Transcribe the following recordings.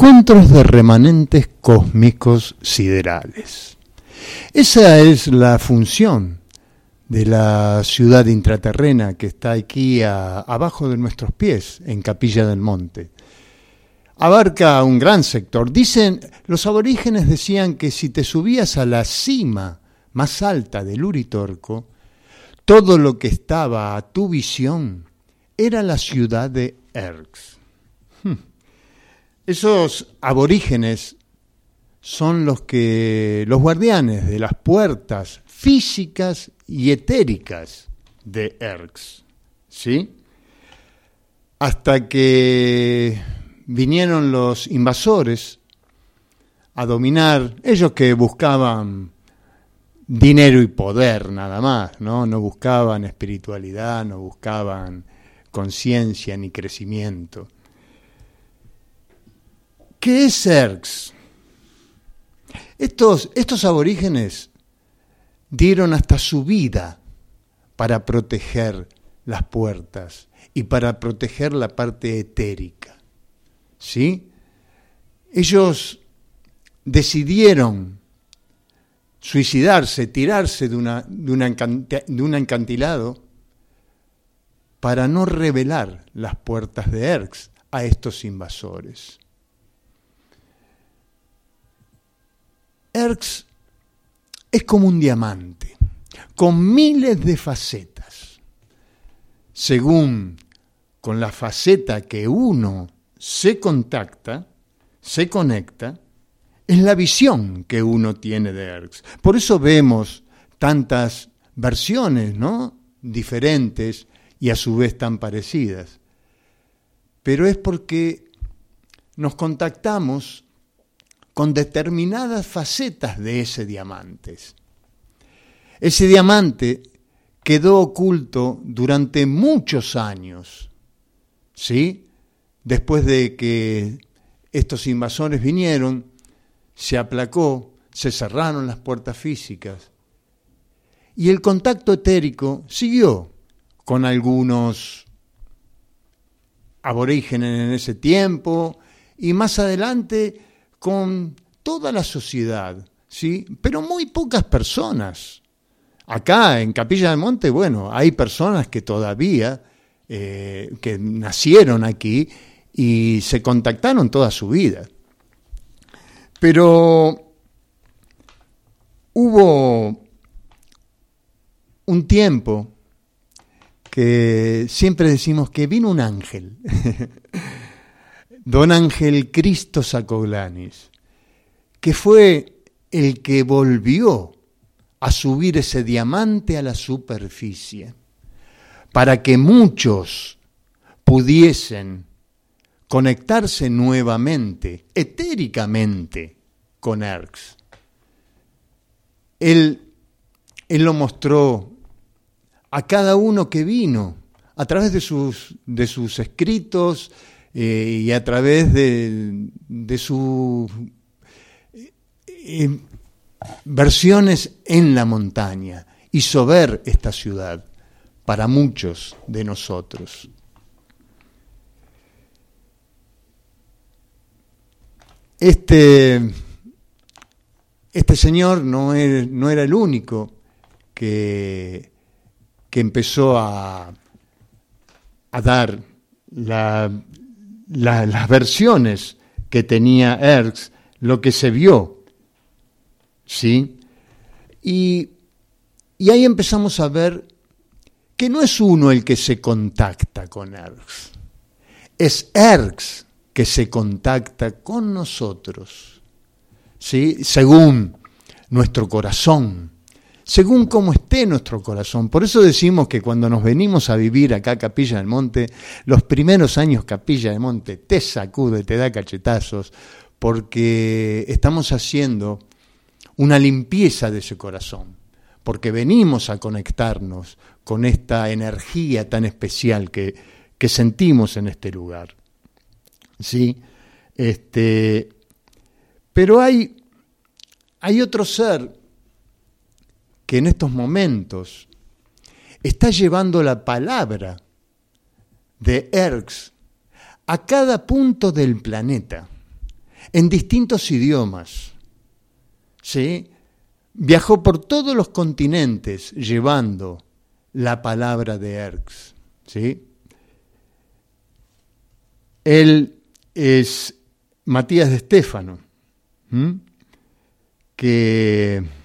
Encuentros de Remanentes Cósmicos Siderales. Esa es la función de la ciudad intraterrena que está aquí abajo de nuestros pies, en Capilla del Monte. Abarca un gran sector. Dicen, los aborígenes decían que si te subías a la cima más alta del Uritorco, todo lo que estaba a tu visión era la ciudad de Erx. Esos aborígenes son los que los guardianes de las puertas físicas y etéricas de Erx, ¿sí? Hasta que vinieron los invasores a dominar, ellos que buscaban dinero y poder nada más, ¿no? No buscaban espiritualidad, no buscaban conciencia ni crecimiento. ¿Qué es Erx? Estos, estos aborígenes dieron hasta su vida para proteger las puertas y para proteger la parte etérica. ¿Sí? Ellos decidieron suicidarse, tirarse de, una, de, de un encantilado para no revelar las puertas de Erx a estos invasores. Erx es como un diamante, con miles de facetas. Según con la faceta que uno se contacta, se conecta, es la visión que uno tiene de Erx. Por eso vemos tantas versiones, ¿no? diferentes y a su vez tan parecidas. Pero es porque nos contactamos con determinadas facetas de ese diamante. Ese diamante quedó oculto durante muchos años, ¿sí? Después de que estos invasores vinieron, se aplacó, se cerraron las puertas físicas y el contacto etérico siguió con algunos aborígenes en ese tiempo y más adelante con toda la sociedad, ¿sí? pero muy pocas personas. Acá en Capilla del Monte, bueno, hay personas que todavía, eh, que nacieron aquí y se contactaron toda su vida. Pero hubo un tiempo que siempre decimos que vino un ángel don Ángel Cristo Sacoglanis, que fue el que volvió a subir ese diamante a la superficie, para que muchos pudiesen conectarse nuevamente, etéricamente, con Erx. Él, él lo mostró a cada uno que vino, a través de sus, de sus escritos, eh, y a través de, sus eh, versiones en la montaña hizo ver esta ciudad para muchos de nosotros. Este, este señor no, no era el único que, que empezó a, a dar la, las versiones que tenía Erx, lo que se vio, ¿sí? Y, y ahí empezamos a ver que no es uno el que se contacta con Erx, es Erx que se contacta con nosotros, ¿sí? Según nuestro corazón, según cómo esté nuestro corazón. Por eso decimos que cuando nos venimos a vivir acá a Capilla del Monte, los primeros años Capilla del Monte te sacude, te da cachetazos, porque estamos haciendo una limpieza de ese corazón, porque venimos a conectarnos con esta energía tan especial que, que sentimos en este lugar. ¿Sí? Este, pero hay, hay otro ser que en estos momentos está llevando la palabra de Erx a cada punto del planeta, en distintos idiomas. ¿Sí? Viajó por todos los continentes llevando la palabra de Erx. ¿sí? Él es Matías de Estéfano, que,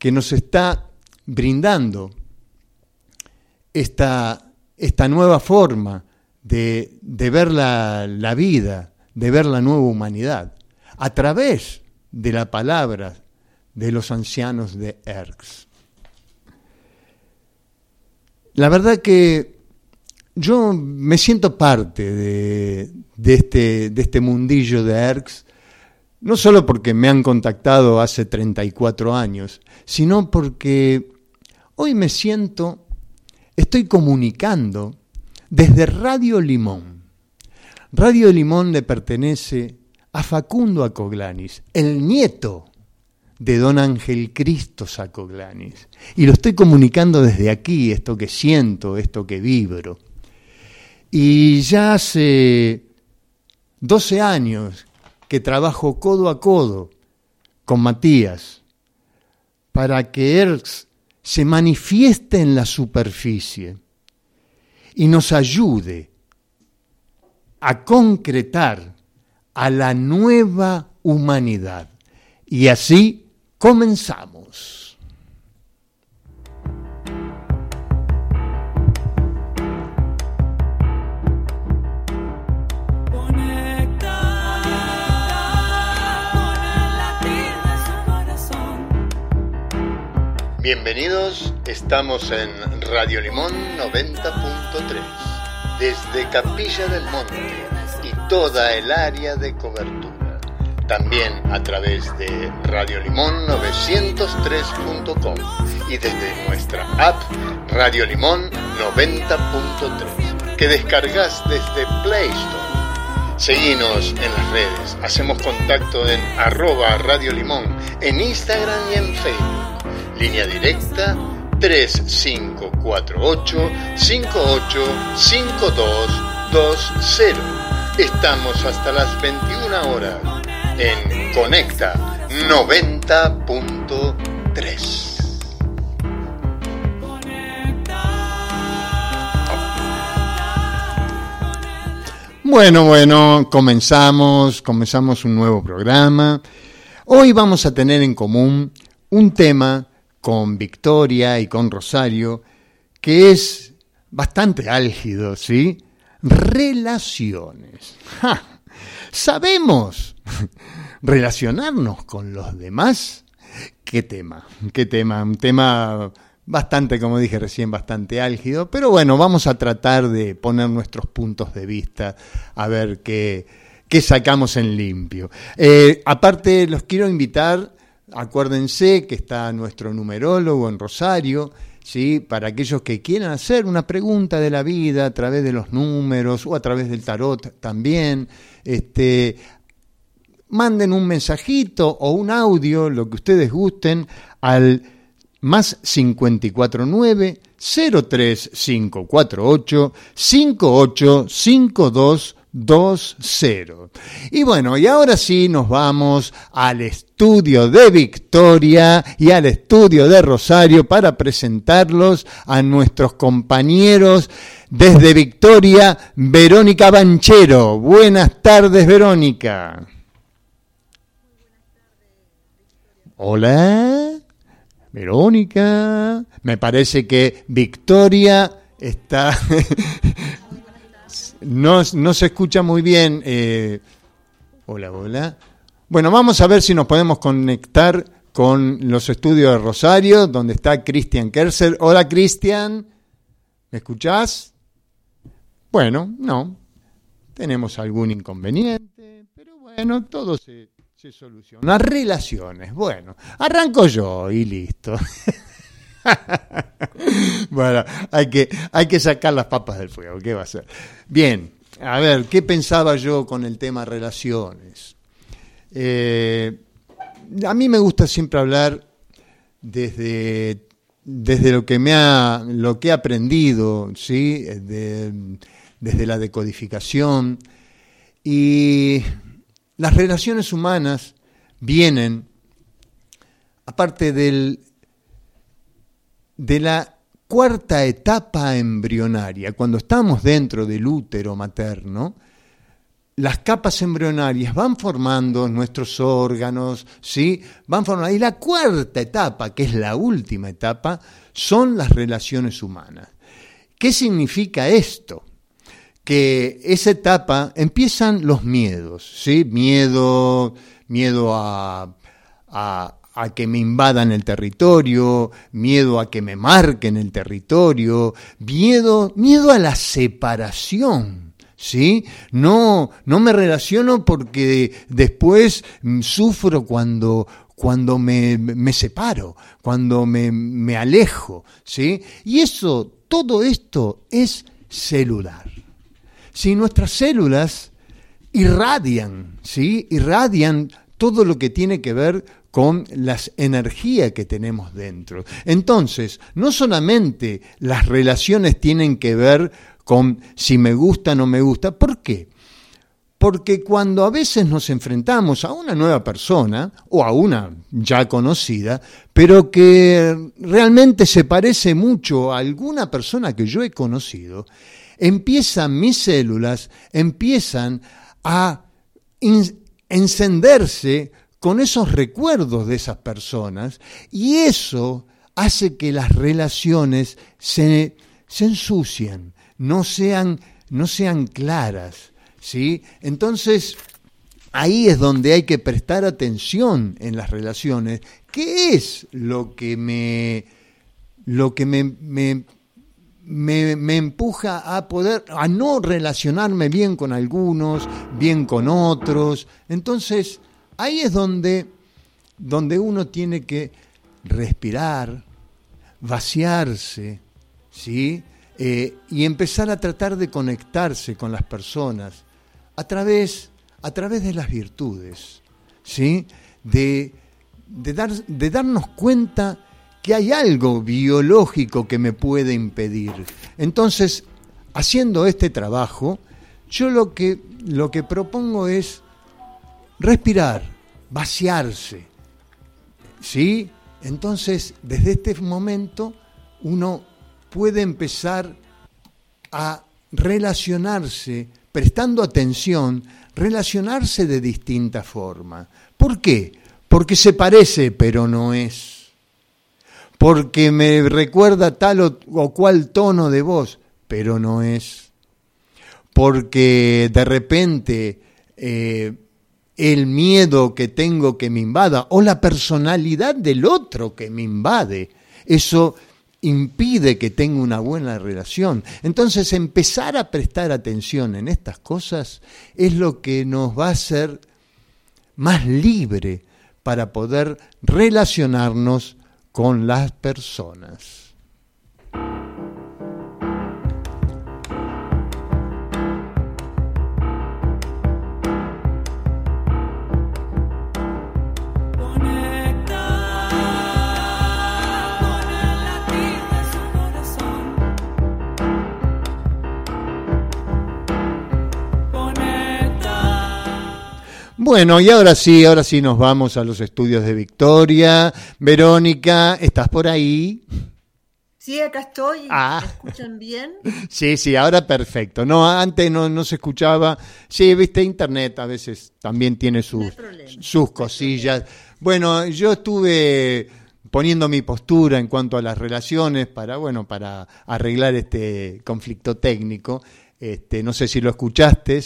que nos está brindando esta, esta nueva forma de, de ver la, la, vida, de ver la nueva humanidad, a través de la palabra de los ancianos de Erx. La verdad que yo me siento parte de, este, de este mundillo de ERCS, no solo porque me han contactado hace 34 años, sino porque hoy me siento, estoy comunicando desde Radio Limón. Radio Limón le pertenece a Facundo Acoglanis, el nieto de don Ángel Cristo Sacoglanis. Y lo estoy comunicando desde aquí, esto que siento, esto que vibro. Y ya hace 12 años que trabajo codo a codo con Matías para que ERX se manifieste en la superficie y nos ayude a concretar a la nueva humanidad y así Comenzamos. Bienvenidos, estamos en Radio Limón 90.3, desde Capilla del Monte y toda el área de cobertura también a través de radiolimón903.com y desde nuestra app Radio Limón 90.3 que descargas desde Play Store. Seguinos en las redes, hacemos contacto en arroba Radio Limón, en Instagram y en Facebook. Línea directa 3548 585220. Estamos hasta las 21 horas en Conecta 90.3. Bueno, bueno, comenzamos, comenzamos un nuevo programa. Hoy vamos a tener en común un tema con Victoria y con Rosario que es bastante álgido, ¿sí? Relaciones. Sabemos relacionarnos con los demás. ¿Qué tema? ¿Qué tema? Un tema bastante, como dije recién, bastante álgido, pero bueno, vamos a tratar de poner nuestros puntos de vista, a ver qué, qué sacamos en limpio. Eh, aparte, los quiero invitar, acuérdense que está nuestro numerólogo en Rosario, ¿sí? para aquellos que quieran hacer una pregunta de la vida a través de los números o a través del tarot también. Este, manden un mensajito o un audio, lo que ustedes gusten, al más 549 03548 5852 2-0. Y bueno, y ahora sí nos vamos al estudio de Victoria y al estudio de Rosario para presentarlos a nuestros compañeros desde Victoria, Verónica Banchero. Buenas tardes, Verónica. Hola, Verónica. Me parece que Victoria está No, se escucha muy bien. Eh, hola, hola. Bueno, vamos a ver si nos podemos conectar con los estudios de Rosario, donde está Cristian Kerser. Hola, Cristian. ¿Me escuchás? Bueno, no. Tenemos algún inconveniente, pero bueno, todo se, se soluciona. Relaciones. Bueno, arranco yo y listo. bueno, hay que, hay que sacar las papas del fuego, ¿qué va a ser? Bien, a ver, ¿qué pensaba yo con el tema relaciones? Eh, a mí me gusta siempre hablar desde, desde lo que me ha, lo que he aprendido, ¿sí? De, desde la decodificación. Y las relaciones humanas vienen, aparte del, de la cuarta etapa embrionaria, cuando estamos dentro del útero materno, las capas embrionarias van formando nuestros órganos, ¿sí? Van formando. Y la cuarta etapa, que es la última etapa, son las relaciones humanas. ¿Qué significa esto? Que esa etapa empiezan los miedos, ¿sí? Miedo, miedo a, a, a que me invadan el territorio, miedo a que me marquen el territorio, miedo, miedo a la separación. ¿Sí? No, no me relaciono porque después sufro cuando, cuando me, me separo, cuando me, me alejo, ¿sí? Y eso, todo esto es celular. Si nuestras células irradian, ¿sí? Irradian todo lo que tiene que ver con las energías que tenemos dentro. Entonces, no solamente las relaciones tienen que ver con si me gusta o no me gusta, ¿por qué? Porque cuando a veces nos enfrentamos a una nueva persona o a una ya conocida, pero que realmente se parece mucho a alguna persona que yo he conocido, empiezan mis células, empiezan a encenderse con esos recuerdos de esas personas y eso hace que las relaciones se, se ensucien, no sean, no sean claras. ¿sí? Entonces, ahí es donde hay que prestar atención en las relaciones. ¿Qué es lo que me, lo que me, me, me, me, empuja a poder, a no relacionarme bien con algunos, bien con otros? Entonces, Ahí es donde, donde uno tiene que respirar, vaciarse, ¿sí? Eh, y empezar a tratar de conectarse con las personas a través, a través de las virtudes, ¿sí? De, de, dar, de darnos cuenta que hay algo biológico que me puede impedir. Entonces, haciendo este trabajo, yo lo que, lo que propongo es respirar, vaciarse. ¿Sí? Entonces, desde este momento, uno puede empezar a relacionarse, prestando atención, relacionarse de distinta forma. ¿Por qué? Porque se parece, pero no es. Porque me recuerda tal o, cual tono de voz, pero no es. Porque de repente eh, el miedo que tengo que me invada o la personalidad del otro que me invade. Eso impide que tenga una buena relación. Entonces empezar a prestar atención en estas cosas es lo que nos va a hacer más libre para poder relacionarnos con las personas. Bueno, y ahora sí, ahora sí nos vamos a los estudios de Victoria. Verónica, ¿estás por ahí? Sí, acá estoy. Ah. ¿Me escuchan bien? Sí, sí, ahora perfecto. No, antes no, no se escuchaba. Sí, viste, internet a veces también tiene sus, sus cosillas. Bueno, yo estuve poniendo mi postura en cuanto a las relaciones para, bueno, para arreglar este conflicto técnico. Este, no sé si lo escuchaste,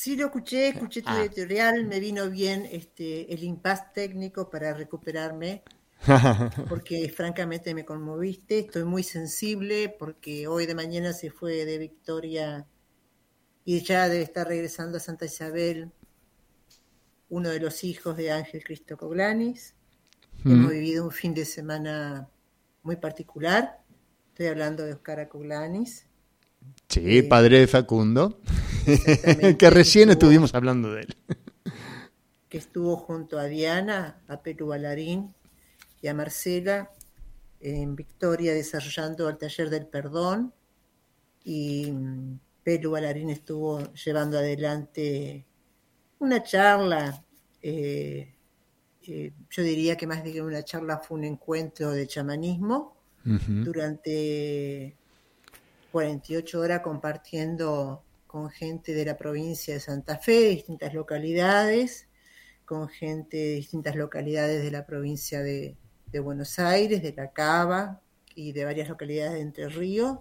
Sí, lo escuché, escuché tu ah. editorial, me vino bien este, el impasse técnico para recuperarme, porque francamente me conmoviste, estoy muy sensible porque hoy de mañana se fue de Victoria y ya debe estar regresando a Santa Isabel uno de los hijos de Ángel Cristo Coglanis. Mm. Hemos vivido un fin de semana muy particular, estoy hablando de Oscar Coglanis. Sí, padre de Facundo, que recién estuvimos hablando de él. que estuvo junto a Diana, a Perú Balarín y a Marcela en Victoria desarrollando el taller del perdón. Y Pelu Balarín estuvo llevando adelante una charla, eh, eh, yo diría que más de que una charla fue un encuentro de chamanismo durante 48 horas compartiendo con gente de la provincia de Santa Fe, de distintas localidades, con gente de distintas localidades de la provincia de, Buenos Aires, de La Cava y de varias localidades de Entre Ríos.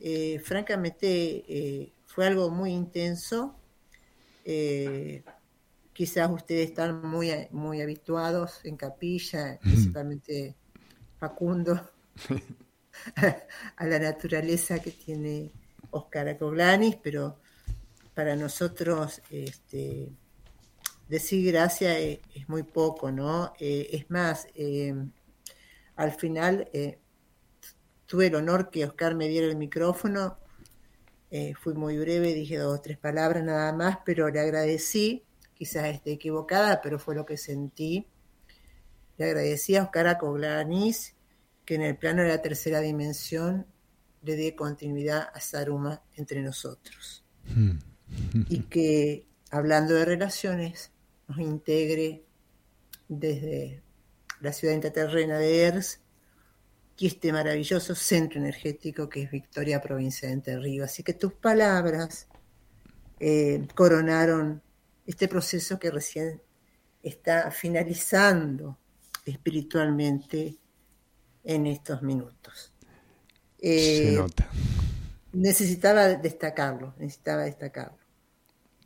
Eh, francamente fue algo muy intenso. Quizás ustedes están muy, muy habituados en capilla, principalmente Facundo, a la naturaleza que tiene Oscar Acoglanis, pero para nosotros este, decir gracias es, muy poco, ¿no? Eh, es más, eh, al final eh, tuve el honor que Oscar me diera el micrófono, fui muy breve, dije dos o tres palabras nada más, pero le agradecí quizás esté equivocada, pero fue lo que sentí. Le agradecí a Oscar Acoglanis que en el plano de la tercera dimensión le dé continuidad a Saruma entre nosotros. Hmm. y que, hablando de relaciones, nos integre desde la ciudad intraterrena de Ers y este maravilloso centro energético que es Victoria, provincia de Entre Ríos. Así que tus palabras eh, coronaron este proceso que recién está finalizando espiritualmente en estos minutos. Se eh, nota. Necesitaba destacarlo, necesitaba destacarlo.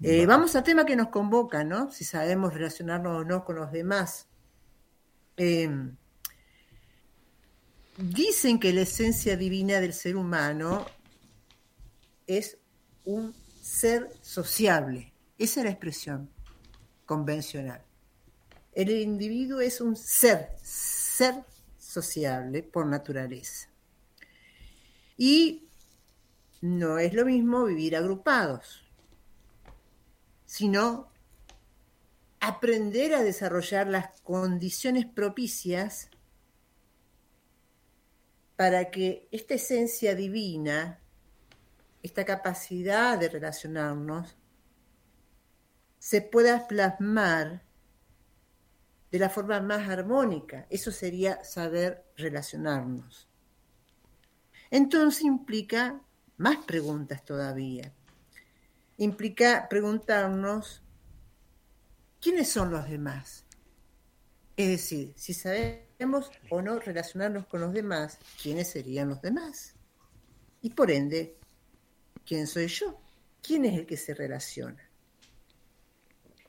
Eh, vamos al tema que nos convoca, ¿no? Si sabemos relacionarnos o no con los demás. Em, dicen que la esencia divina del ser humano es un ser sociable. Esa es la expresión convencional. El individuo es un ser, ser sociable por naturaleza. Y no es lo mismo vivir agrupados, sino aprender a desarrollar las condiciones propicias para que esta esencia divina, esta capacidad de relacionarnos, se pueda plasmar de la forma más armónica. Eso sería saber relacionarnos. Entonces implica más preguntas todavía. Implica preguntarnos quiénes son los demás. Es decir, si sabemos o no relacionarnos con los demás, ¿quiénes serían los demás? Y por ende, ¿quién soy yo? ¿Quién es el que se relaciona?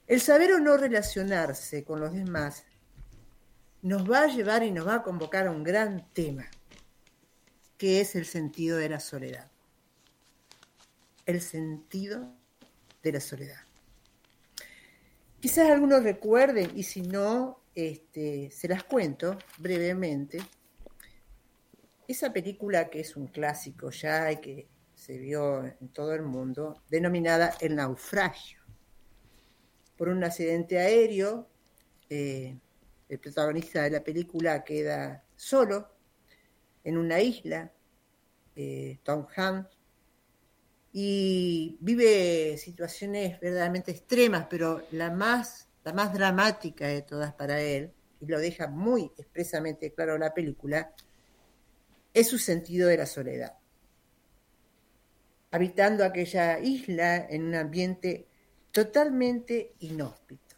El saber o no relacionarse con los demás nos va a llevar y nos va a convocar a un gran tema, que es el sentido de la soledad. El sentido de la soledad. Quizás algunos recuerden, y si no, este, se las cuento brevemente. Esa película que es un clásico ya y que se vio en todo el mundo, denominada El naufragio por un accidente aéreo. Eh, el protagonista de la película queda solo en una isla, eh, Tom Hanks, y vive situaciones verdaderamente extremas, pero la más, la más dramática de todas para él, y lo deja muy expresamente claro la película, es su sentido de la soledad. Habitando aquella isla en un ambiente totalmente inhóspito.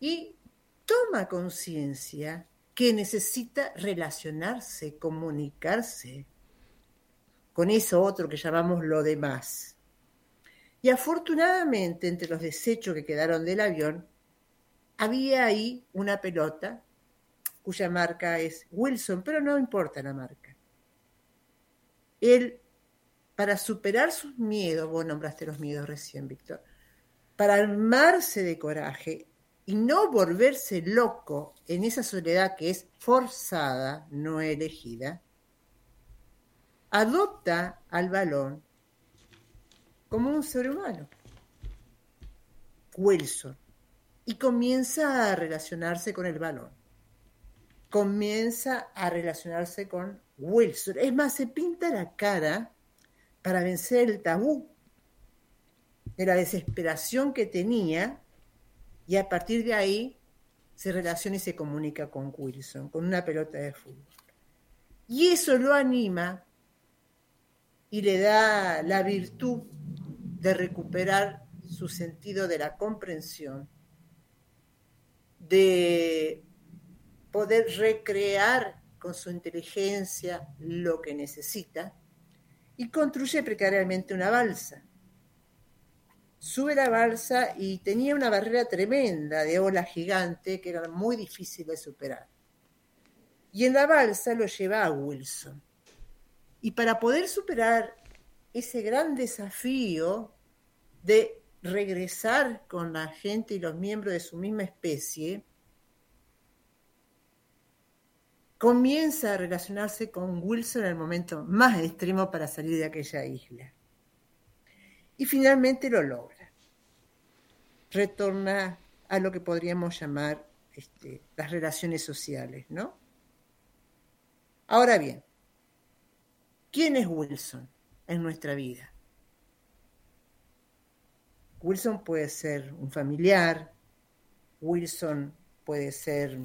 Y toma conciencia que necesita relacionarse, comunicarse con eso otro que llamamos lo demás. Y afortunadamente, entre los desechos que quedaron del avión, había ahí una pelota cuya marca es Wilson, pero no importa la marca. Él para superar sus miedos, vos nombraste los miedos recién, Víctor, para armarse de coraje y no volverse loco en esa soledad que es forzada, no elegida, adopta al balón como un ser humano, Wilson, y comienza a relacionarse con el balón. Comienza a relacionarse con Wilson. Es más, se pinta la cara para vencer el tabú de la desesperación que tenía y a partir de ahí se relaciona y se comunica con Wilson, con una pelota de fútbol. Y eso lo anima y le da la virtud de recuperar su sentido de la comprensión, de poder recrear con su inteligencia lo que necesita y construye precariamente una balsa. Sube la balsa y tenía una barrera tremenda de ola gigante que era muy difícil de superar. Y en la balsa lo lleva a Wilson. Y para poder superar ese gran desafío de regresar con la gente y los miembros de su misma especie, comienza a relacionarse con Wilson en el momento más extremo para salir de aquella isla. Y finalmente lo logra. Retorna a lo que podríamos llamar este, las relaciones sociales, ¿no? Ahora bien, ¿quién es Wilson en nuestra vida? Wilson puede ser un familiar, Wilson puede ser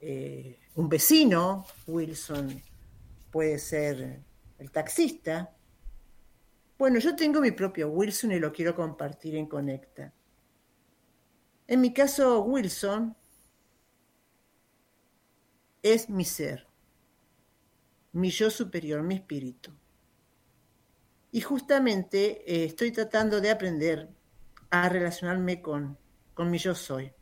eh, un vecino, Wilson puede ser el taxista. Bueno, yo tengo mi propio Wilson y lo quiero compartir en Conecta. En mi caso, Wilson es mi ser, mi yo superior, mi espíritu. Y justamente eh, estoy tratando de aprender a relacionarme con, con mi yo soy,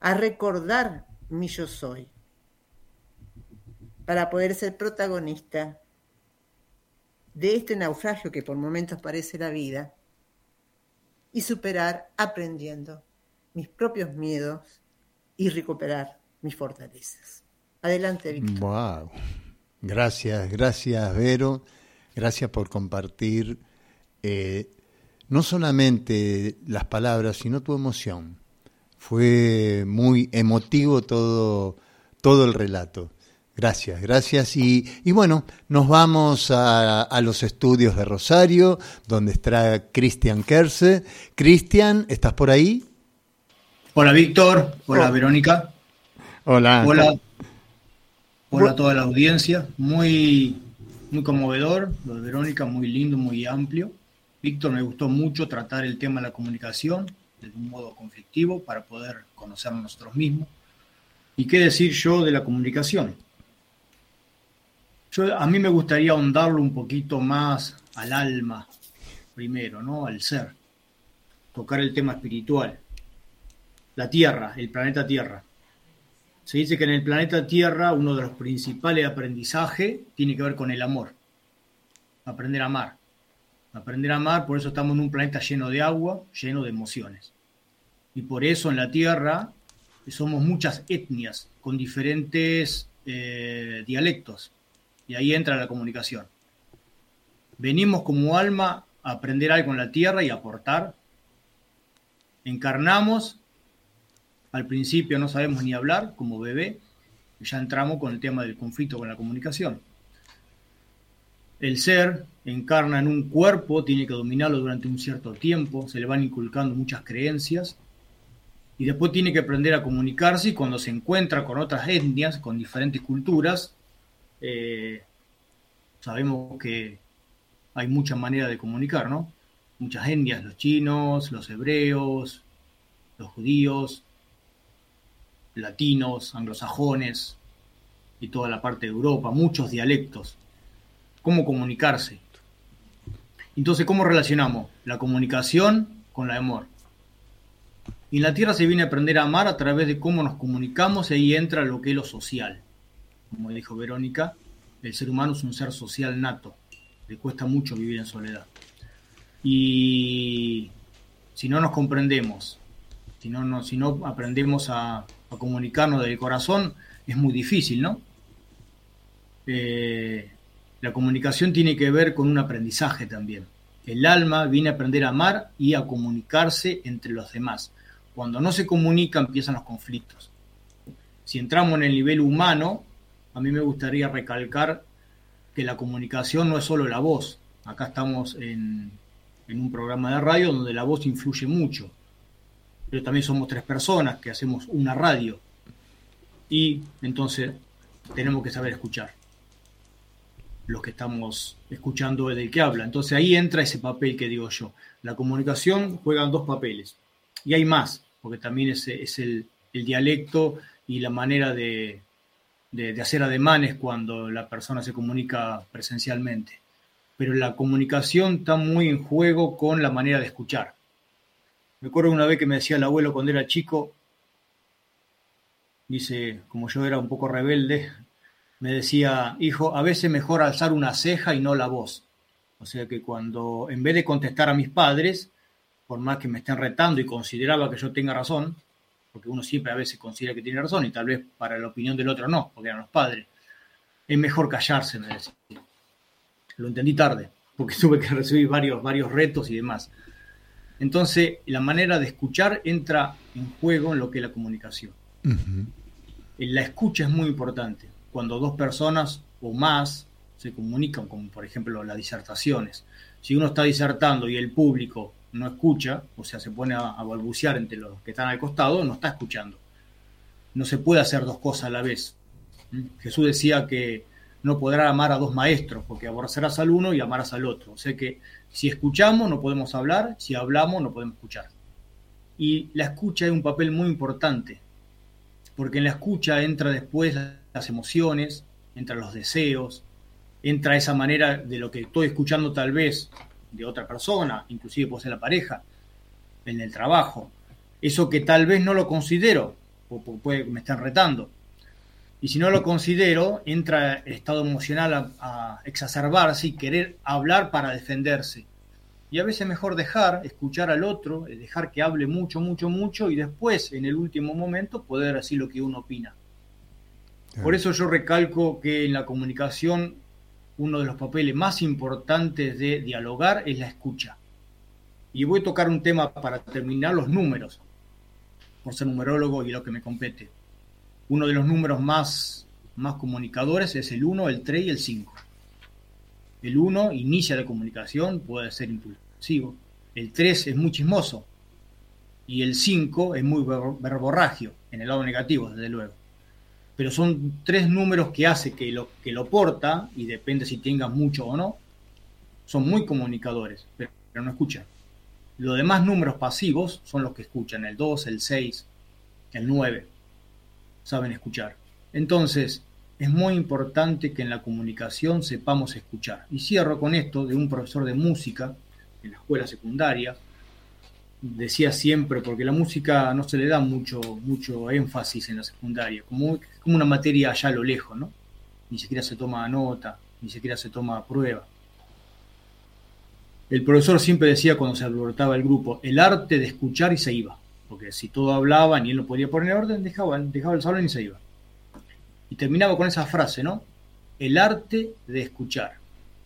a recordar mi yo soy, para poder ser protagonista de este naufragio que por momentos parece la vida y superar aprendiendo mis propios miedos y recuperar mis fortalezas. Adelante, Víctor. Wow. Gracias, gracias, Vero. Gracias por compartir eh, no solamente las palabras, sino tu emoción. Fue muy emotivo todo, todo el relato. Gracias, gracias. Y, bueno, nos vamos a, los estudios de Rosario, donde está Cristian Kerse. Cristian, ¿estás por ahí? Hola, Víctor. Hola, oh. Verónica. Hola. Hola. Hola a toda la audiencia. Muy, muy conmovedor. Lo de Verónica, muy lindo, muy amplio. Víctor, me gustó mucho tratar el tema de la comunicación de un modo conflictivo para poder conocernos nosotros mismos. ¿Y qué decir yo de la comunicación? A mí me gustaría ahondarlo un poquito más al alma, primero, ¿no? Al ser. Tocar el tema espiritual. La Tierra, el planeta Tierra. Se dice que en el planeta Tierra uno de los principales aprendizajes tiene que ver con el amor. Aprender a amar. Aprender a amar, por eso estamos en un planeta lleno de agua, lleno de emociones. Y por eso en la Tierra somos muchas etnias con diferentes eh, dialectos y ahí entra la comunicación. Venimos como alma a aprender algo en la tierra y aportar. Encarnamos, al principio no sabemos ni hablar como bebé, ya entramos con el tema del conflicto con la comunicación. El ser encarna en un cuerpo, tiene que dominarlo durante un cierto tiempo, se le van inculcando muchas creencias y después tiene que aprender a comunicarse y cuando se encuentra con otras etnias, con diferentes culturas, eh, sabemos que hay muchas maneras de comunicar, ¿no? Muchas etnias, los chinos, los hebreos, los judíos, latinos, anglosajones y toda la parte de Europa, muchos dialectos. ¿Cómo comunicarse? Entonces, ¿cómo relacionamos la comunicación con la amor? Y en la Tierra se viene a aprender a amar a través de cómo nos comunicamos y ahí entra lo que es lo social como dijo Verónica, el ser humano es un ser social nato, le cuesta mucho vivir en soledad. Y si no nos comprendemos, si no, si no aprendemos a, comunicarnos del corazón, es muy difícil, ¿no? Eh, la comunicación tiene que ver con un aprendizaje también. El alma viene a aprender a amar y a comunicarse entre los demás. Cuando no se comunica empiezan los conflictos. Si entramos en el nivel humano, a mí me gustaría recalcar que la comunicación no es solo la voz, Acá estamos en, en un programa de radio donde la voz influye mucho. Pero también somos tres personas que hacemos una radio. Y entonces tenemos que saber escuchar. Los que estamos escuchando del que habla. Entonces ahí entra ese papel que digo yo. La comunicación juega dos papeles. Y hay más, porque también es, es el, el dialecto y la manera de, de, hacer ademanes cuando la persona se comunica presencialmente. Pero la comunicación está muy en juego con la manera de escuchar. Me acuerdo una vez que me decía el abuelo cuando era chico, dice, como yo era un poco rebelde, me decía, hijo, a veces mejor alzar una ceja y no la voz. O sea que cuando, en vez de contestar a mis padres, por más que me estén retando y consideraba que yo tenga razón, porque uno siempre a veces considera que tiene razón y tal vez para la opinión del otro no, porque eran los padres. Es mejor callarse, me decía. Lo entendí tarde, porque tuve que recibir varios, varios retos y demás. Entonces, la manera de escuchar entra en juego en lo que es la comunicación. La escucha es muy importante. Cuando dos personas o más se comunican, como por ejemplo las disertaciones. Si uno está disertando y el público no escucha, o sea, se pone a, balbucear entre los que están al costado, no está escuchando. No se puede hacer dos cosas a la vez. ¿Mm? Jesús decía que no podrá amar a dos maestros, porque aborrecerás al uno y amarás al otro. O sea que si escuchamos no podemos hablar, si hablamos no podemos escuchar. Y la escucha es un papel muy importante, porque en la escucha entra después las emociones, entran los deseos, entra esa manera de lo que estoy escuchando tal vez de otra persona, inclusive puede ser la pareja, en el trabajo. Eso que tal vez no lo considero, o puede, me están retando. Y si no lo considero, entra el estado emocional a, exacerbarse y querer hablar para defenderse. Y a veces mejor dejar, escuchar al otro, dejar que hable mucho, mucho, mucho y después, en el último momento, poder decir lo que uno opina. Por eso yo recalco que en la comunicación uno de los papeles más importantes de dialogar es la escucha. Y voy a tocar un tema para terminar, los números, por ser numerólogo y lo que me compete. Uno de los números más, más comunicadores es el 1, el 3 y el 5. El 1 inicia la comunicación, puede ser impulsivo. El 3 es muy chismoso. Y el 5 es muy verborragio, en el lado negativo, desde luego pero son tres números que hace que lo, que lo porta, y depende si tenga mucho o no, son muy comunicadores, pero, no escuchan. Los demás números pasivos son los que escuchan, el 2, el 6, el 9, saben escuchar. Entonces, es muy importante que en la comunicación sepamos escuchar. Y cierro con esto de un profesor de música en la escuela secundaria, decía siempre, porque la música no se le da mucho, mucho énfasis en la secundaria, como, como una materia allá a lo lejos, ¿no? Ni siquiera se toma nota, ni siquiera se toma prueba. El profesor siempre decía cuando se alborotaba el grupo, el arte de escuchar y se iba, porque si todo hablaba y él no podía poner orden, dejaba, dejaba el salón y se iba. Y terminaba con esa frase, ¿no? El arte de escuchar.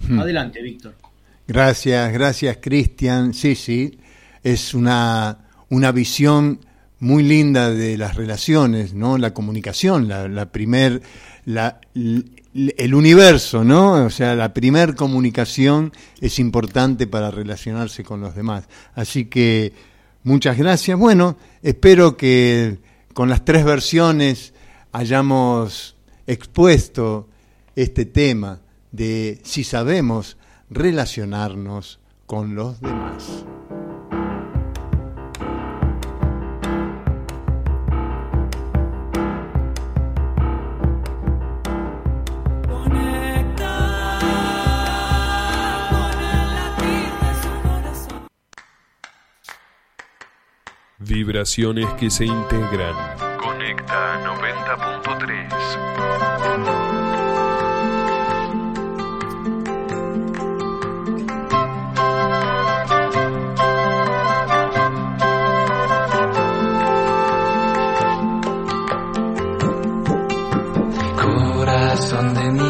Hmm. Adelante, Víctor. Gracias, gracias, Cristian. Sí, sí, es una, una visión muy linda de las relaciones, ¿no? La comunicación, la, la primer, la, el universo, ¿no? O sea, la primer comunicación es importante para relacionarse con los demás. Así que muchas gracias. Bueno, espero que con las tres versiones hayamos expuesto este tema de si sabemos relacionarnos con los demás. Vibraciones que se integran. Conecta 90.3. Corazón de mi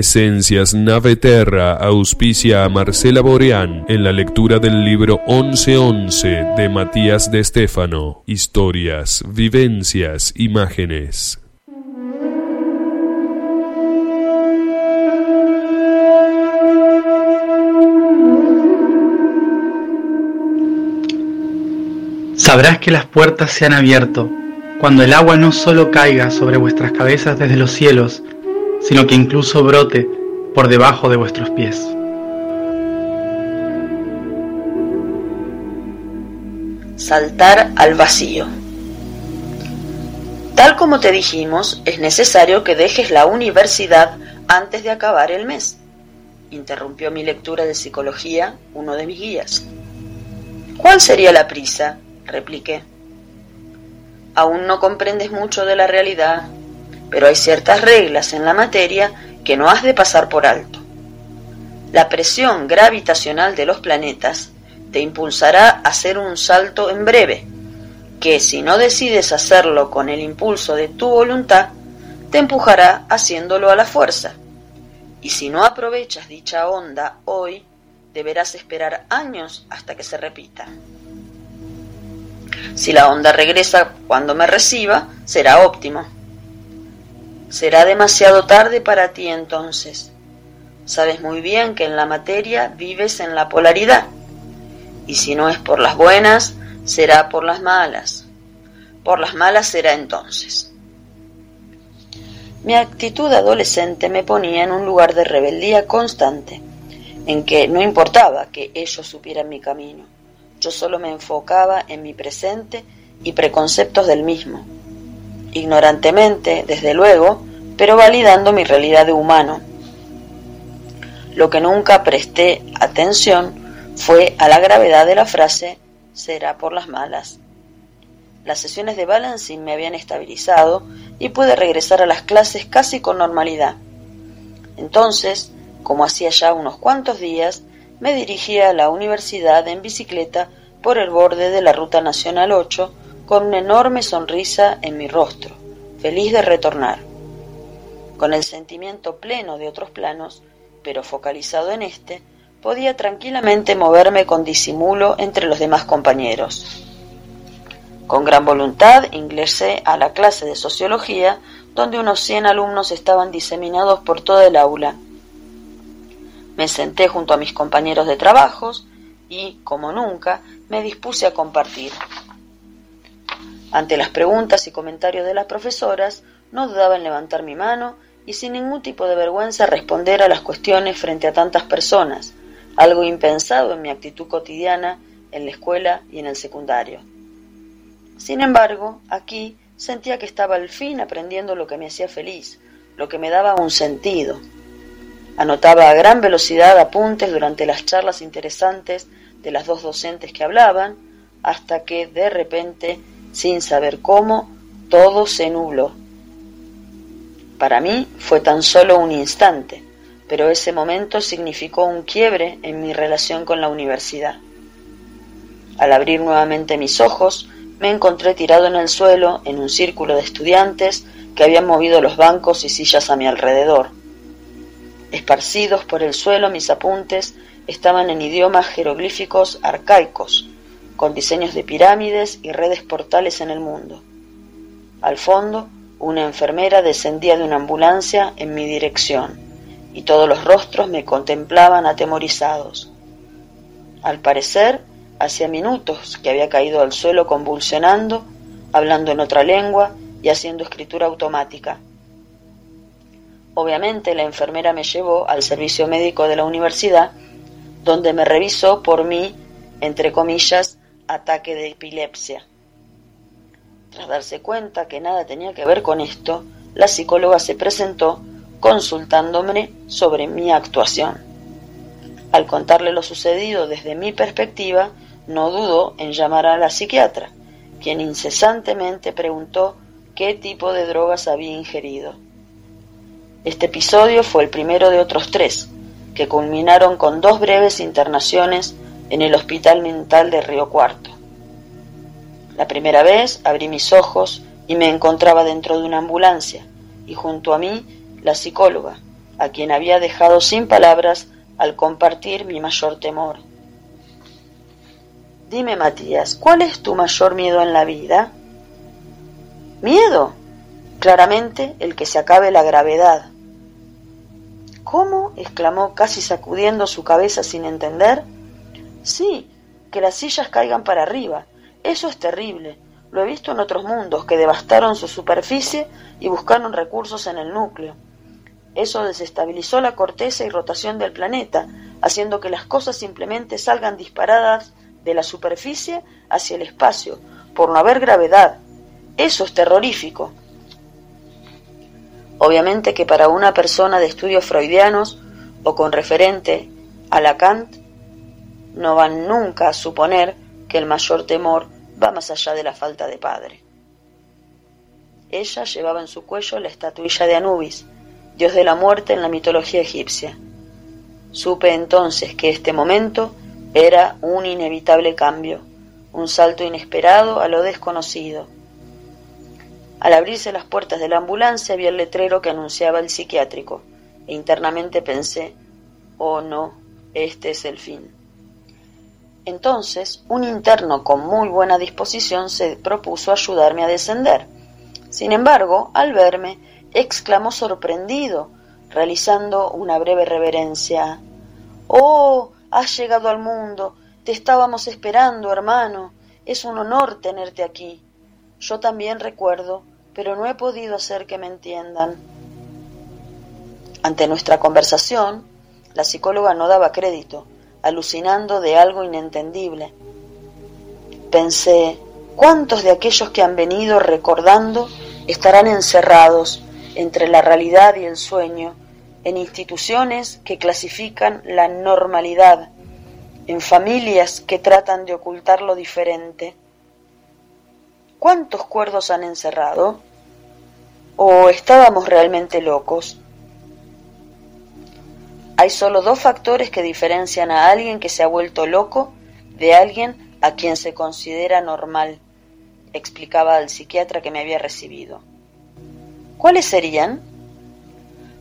Esencias Naveterra auspicia a Marcela Boreán en la lectura del libro 1111 de Matías de Estéfano, Historias, Vivencias, Imágenes. Sabrás que las puertas se han abierto cuando el agua no solo caiga sobre vuestras cabezas desde los cielos, sino que incluso brote por debajo de vuestros pies. Saltar al vacío. Tal como te dijimos, es necesario que dejes la universidad antes de acabar el mes, interrumpió mi lectura de psicología uno de mis guías. ¿Cuál sería la prisa? repliqué. Aún no comprendes mucho de la realidad, pero hay ciertas reglas en la materia que no has de pasar por alto. La presión gravitacional de los planetas te impulsará a hacer un salto en breve, que si no decides hacerlo con el impulso de tu voluntad, te empujará haciéndolo a la fuerza. Y si no aprovechas dicha onda hoy, deberás esperar años hasta que se repita. Si la onda regresa cuando me reciba, será óptimo. Será demasiado tarde para ti entonces. Sabes muy bien que en la materia vives en la polaridad. Y si no es por las buenas, será por las malas. Por las malas será entonces. Mi actitud adolescente me ponía en un lugar de rebeldía constante, en que no importaba que ellos supieran mi camino. Yo solo me enfocaba en mi presente y preconceptos del mismo. Ignorantemente, desde luego, pero validando mi realidad de humano. Lo que nunca presté atención fue a la gravedad de la frase será por las malas. Las sesiones de balancing me habían estabilizado y pude regresar a las clases casi con normalidad. Entonces, como hacía ya unos cuantos días, me dirigí a la universidad en bicicleta por el borde de la Ruta Nacional 8 con una enorme sonrisa en mi rostro, feliz de retornar. Con el sentimiento pleno de otros planos, pero focalizado en este, podía tranquilamente moverme con disimulo entre los demás compañeros. Con gran voluntad ingresé a la clase de sociología, donde unos cien alumnos estaban diseminados por toda el aula me senté junto a mis compañeros de trabajos y, como nunca, me dispuse a compartir. Ante las preguntas y comentarios de las profesoras, no dudaba en levantar mi mano y sin ningún tipo de vergüenza responder a las cuestiones frente a tantas personas, algo impensado en mi actitud cotidiana en la escuela y en el secundario. Sin embargo, aquí sentía que estaba al fin aprendiendo lo que me hacía feliz, lo que me daba un sentido, Anotaba a gran velocidad apuntes durante las charlas interesantes de las dos docentes que hablaban, hasta que de repente, sin saber cómo, todo se nubló. Para mí fue tan solo un instante, pero ese momento significó un quiebre en mi relación con la universidad. Al abrir nuevamente mis ojos, me encontré tirado en el suelo en un círculo de estudiantes que habían movido los bancos y sillas a mi alrededor. Esparcidos por el suelo mis apuntes estaban en idiomas jeroglíficos arcaicos, con diseños de pirámides y redes portales en el mundo. Al fondo, una enfermera descendía de una ambulancia en mi dirección, y todos los rostros me contemplaban atemorizados. Al parecer, hacía minutos que había caído al suelo convulsionando, hablando en otra lengua y haciendo escritura automática. Obviamente la enfermera me llevó al servicio médico de la universidad, donde me revisó por mi, entre comillas, ataque de epilepsia. Tras darse cuenta que nada tenía que ver con esto, la psicóloga se presentó consultándome sobre mi actuación. Al contarle lo sucedido desde mi perspectiva, no dudó en llamar a la psiquiatra, quien incesantemente preguntó qué tipo de drogas había ingerido. Este episodio fue el primero de otros tres, que culminaron con dos breves internaciones en el Hospital Mental de Río Cuarto. La primera vez abrí mis ojos y me encontraba dentro de una ambulancia, y junto a mí la psicóloga, a quien había dejado sin palabras al compartir mi mayor temor. Dime, Matías, ¿cuál es tu mayor miedo en la vida? ¿Miedo? Claramente el que se acabe la gravedad. ¿Cómo? exclamó casi sacudiendo su cabeza sin entender. Sí, que las sillas caigan para arriba. Eso es terrible. Lo he visto en otros mundos que devastaron su superficie y buscaron recursos en el núcleo. Eso desestabilizó la corteza y rotación del planeta, haciendo que las cosas simplemente salgan disparadas de la superficie hacia el espacio, por no haber gravedad. Eso es terrorífico. Obviamente que para una persona de estudios freudianos o con referente a Lacan, no van nunca a suponer que el mayor temor va más allá de la falta de padre. Ella llevaba en su cuello la estatuilla de Anubis, dios de la muerte en la mitología egipcia. Supe entonces que este momento era un inevitable cambio, un salto inesperado a lo desconocido. Al abrirse las puertas de la ambulancia vi el letrero que anunciaba el psiquiátrico, e internamente pensé, oh no, este es el fin. Entonces, un interno con muy buena disposición se propuso ayudarme a descender. Sin embargo, al verme, exclamó sorprendido, realizando una breve reverencia. Oh, has llegado al mundo. Te estábamos esperando, hermano. Es un honor tenerte aquí. Yo también recuerdo, pero no he podido hacer que me entiendan. Ante nuestra conversación, la psicóloga no daba crédito, alucinando de algo inentendible. Pensé, ¿cuántos de aquellos que han venido recordando estarán encerrados entre la realidad y el sueño, en instituciones que clasifican la normalidad, en familias que tratan de ocultar lo diferente? ¿Cuántos cuerdos han encerrado? ¿O estábamos realmente locos? Hay solo dos factores que diferencian a alguien que se ha vuelto loco de alguien a quien se considera normal, explicaba al psiquiatra que me había recibido. ¿Cuáles serían?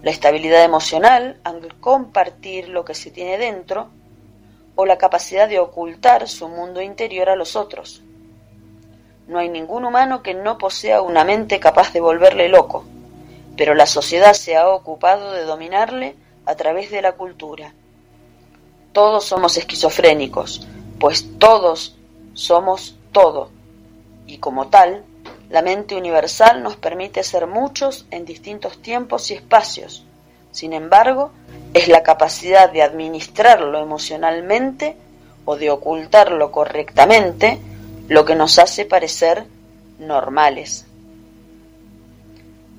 La estabilidad emocional al compartir lo que se tiene dentro o la capacidad de ocultar su mundo interior a los otros. No hay ningún humano que no posea una mente capaz de volverle loco, pero la sociedad se ha ocupado de dominarle a través de la cultura. Todos somos esquizofrénicos, pues todos somos todo, y como tal, la mente universal nos permite ser muchos en distintos tiempos y espacios. Sin embargo, es la capacidad de administrarlo emocionalmente o de ocultarlo correctamente lo que nos hace parecer normales.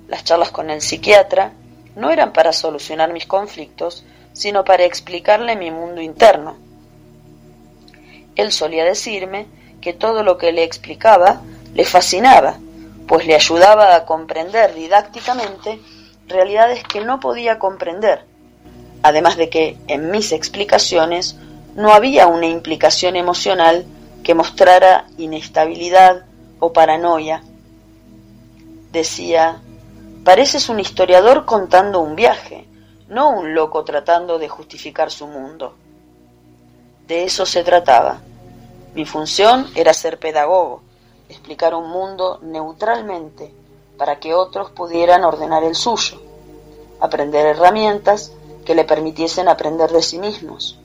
Las charlas con el psiquiatra no eran para solucionar mis conflictos, sino para explicarle mi mundo interno. Él solía decirme que todo lo que le explicaba le fascinaba, pues le ayudaba a comprender didácticamente realidades que no podía comprender, además de que en mis explicaciones no había una implicación emocional que mostrara inestabilidad o paranoia. Decía, Pareces un historiador contando un viaje, no un loco tratando de justificar su mundo. De eso se trataba. Mi función era ser pedagogo, explicar un mundo neutralmente para que otros pudieran ordenar el suyo, aprender herramientas que le permitiesen aprender de sí mismos.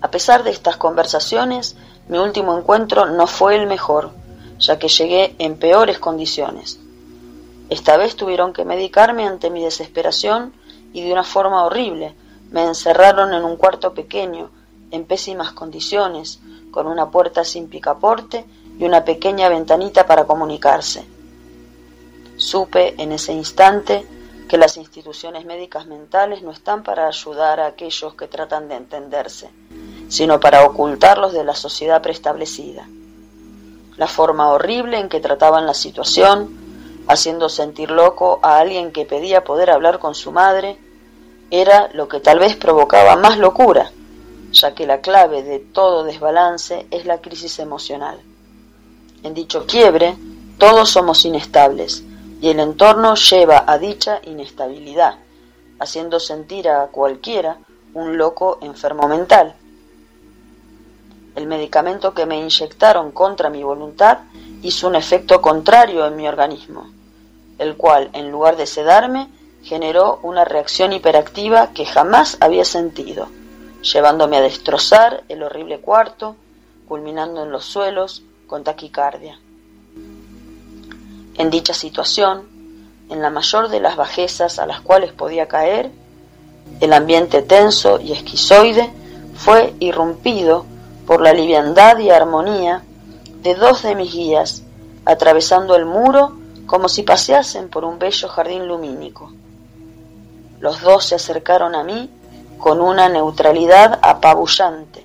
A pesar de estas conversaciones, mi último encuentro no fue el mejor, ya que llegué en peores condiciones. Esta vez tuvieron que medicarme ante mi desesperación y de una forma horrible. Me encerraron en un cuarto pequeño, en pésimas condiciones, con una puerta sin picaporte y una pequeña ventanita para comunicarse. Supe en ese instante que las instituciones médicas mentales no están para ayudar a aquellos que tratan de entenderse, sino para ocultarlos de la sociedad preestablecida. La forma horrible en que trataban la situación, haciendo sentir loco a alguien que pedía poder hablar con su madre, era lo que tal vez provocaba más locura, ya que la clave de todo desbalance es la crisis emocional. En dicho quiebre, todos somos inestables y el entorno lleva a dicha inestabilidad, haciendo sentir a cualquiera un loco enfermo mental. El medicamento que me inyectaron contra mi voluntad hizo un efecto contrario en mi organismo, el cual, en lugar de sedarme, generó una reacción hiperactiva que jamás había sentido, llevándome a destrozar el horrible cuarto, culminando en los suelos con taquicardia. En dicha situación, en la mayor de las bajezas a las cuales podía caer, el ambiente tenso y esquizoide fue irrumpido por la liviandad y armonía de dos de mis guías, atravesando el muro como si paseasen por un bello jardín lumínico. Los dos se acercaron a mí con una neutralidad apabullante,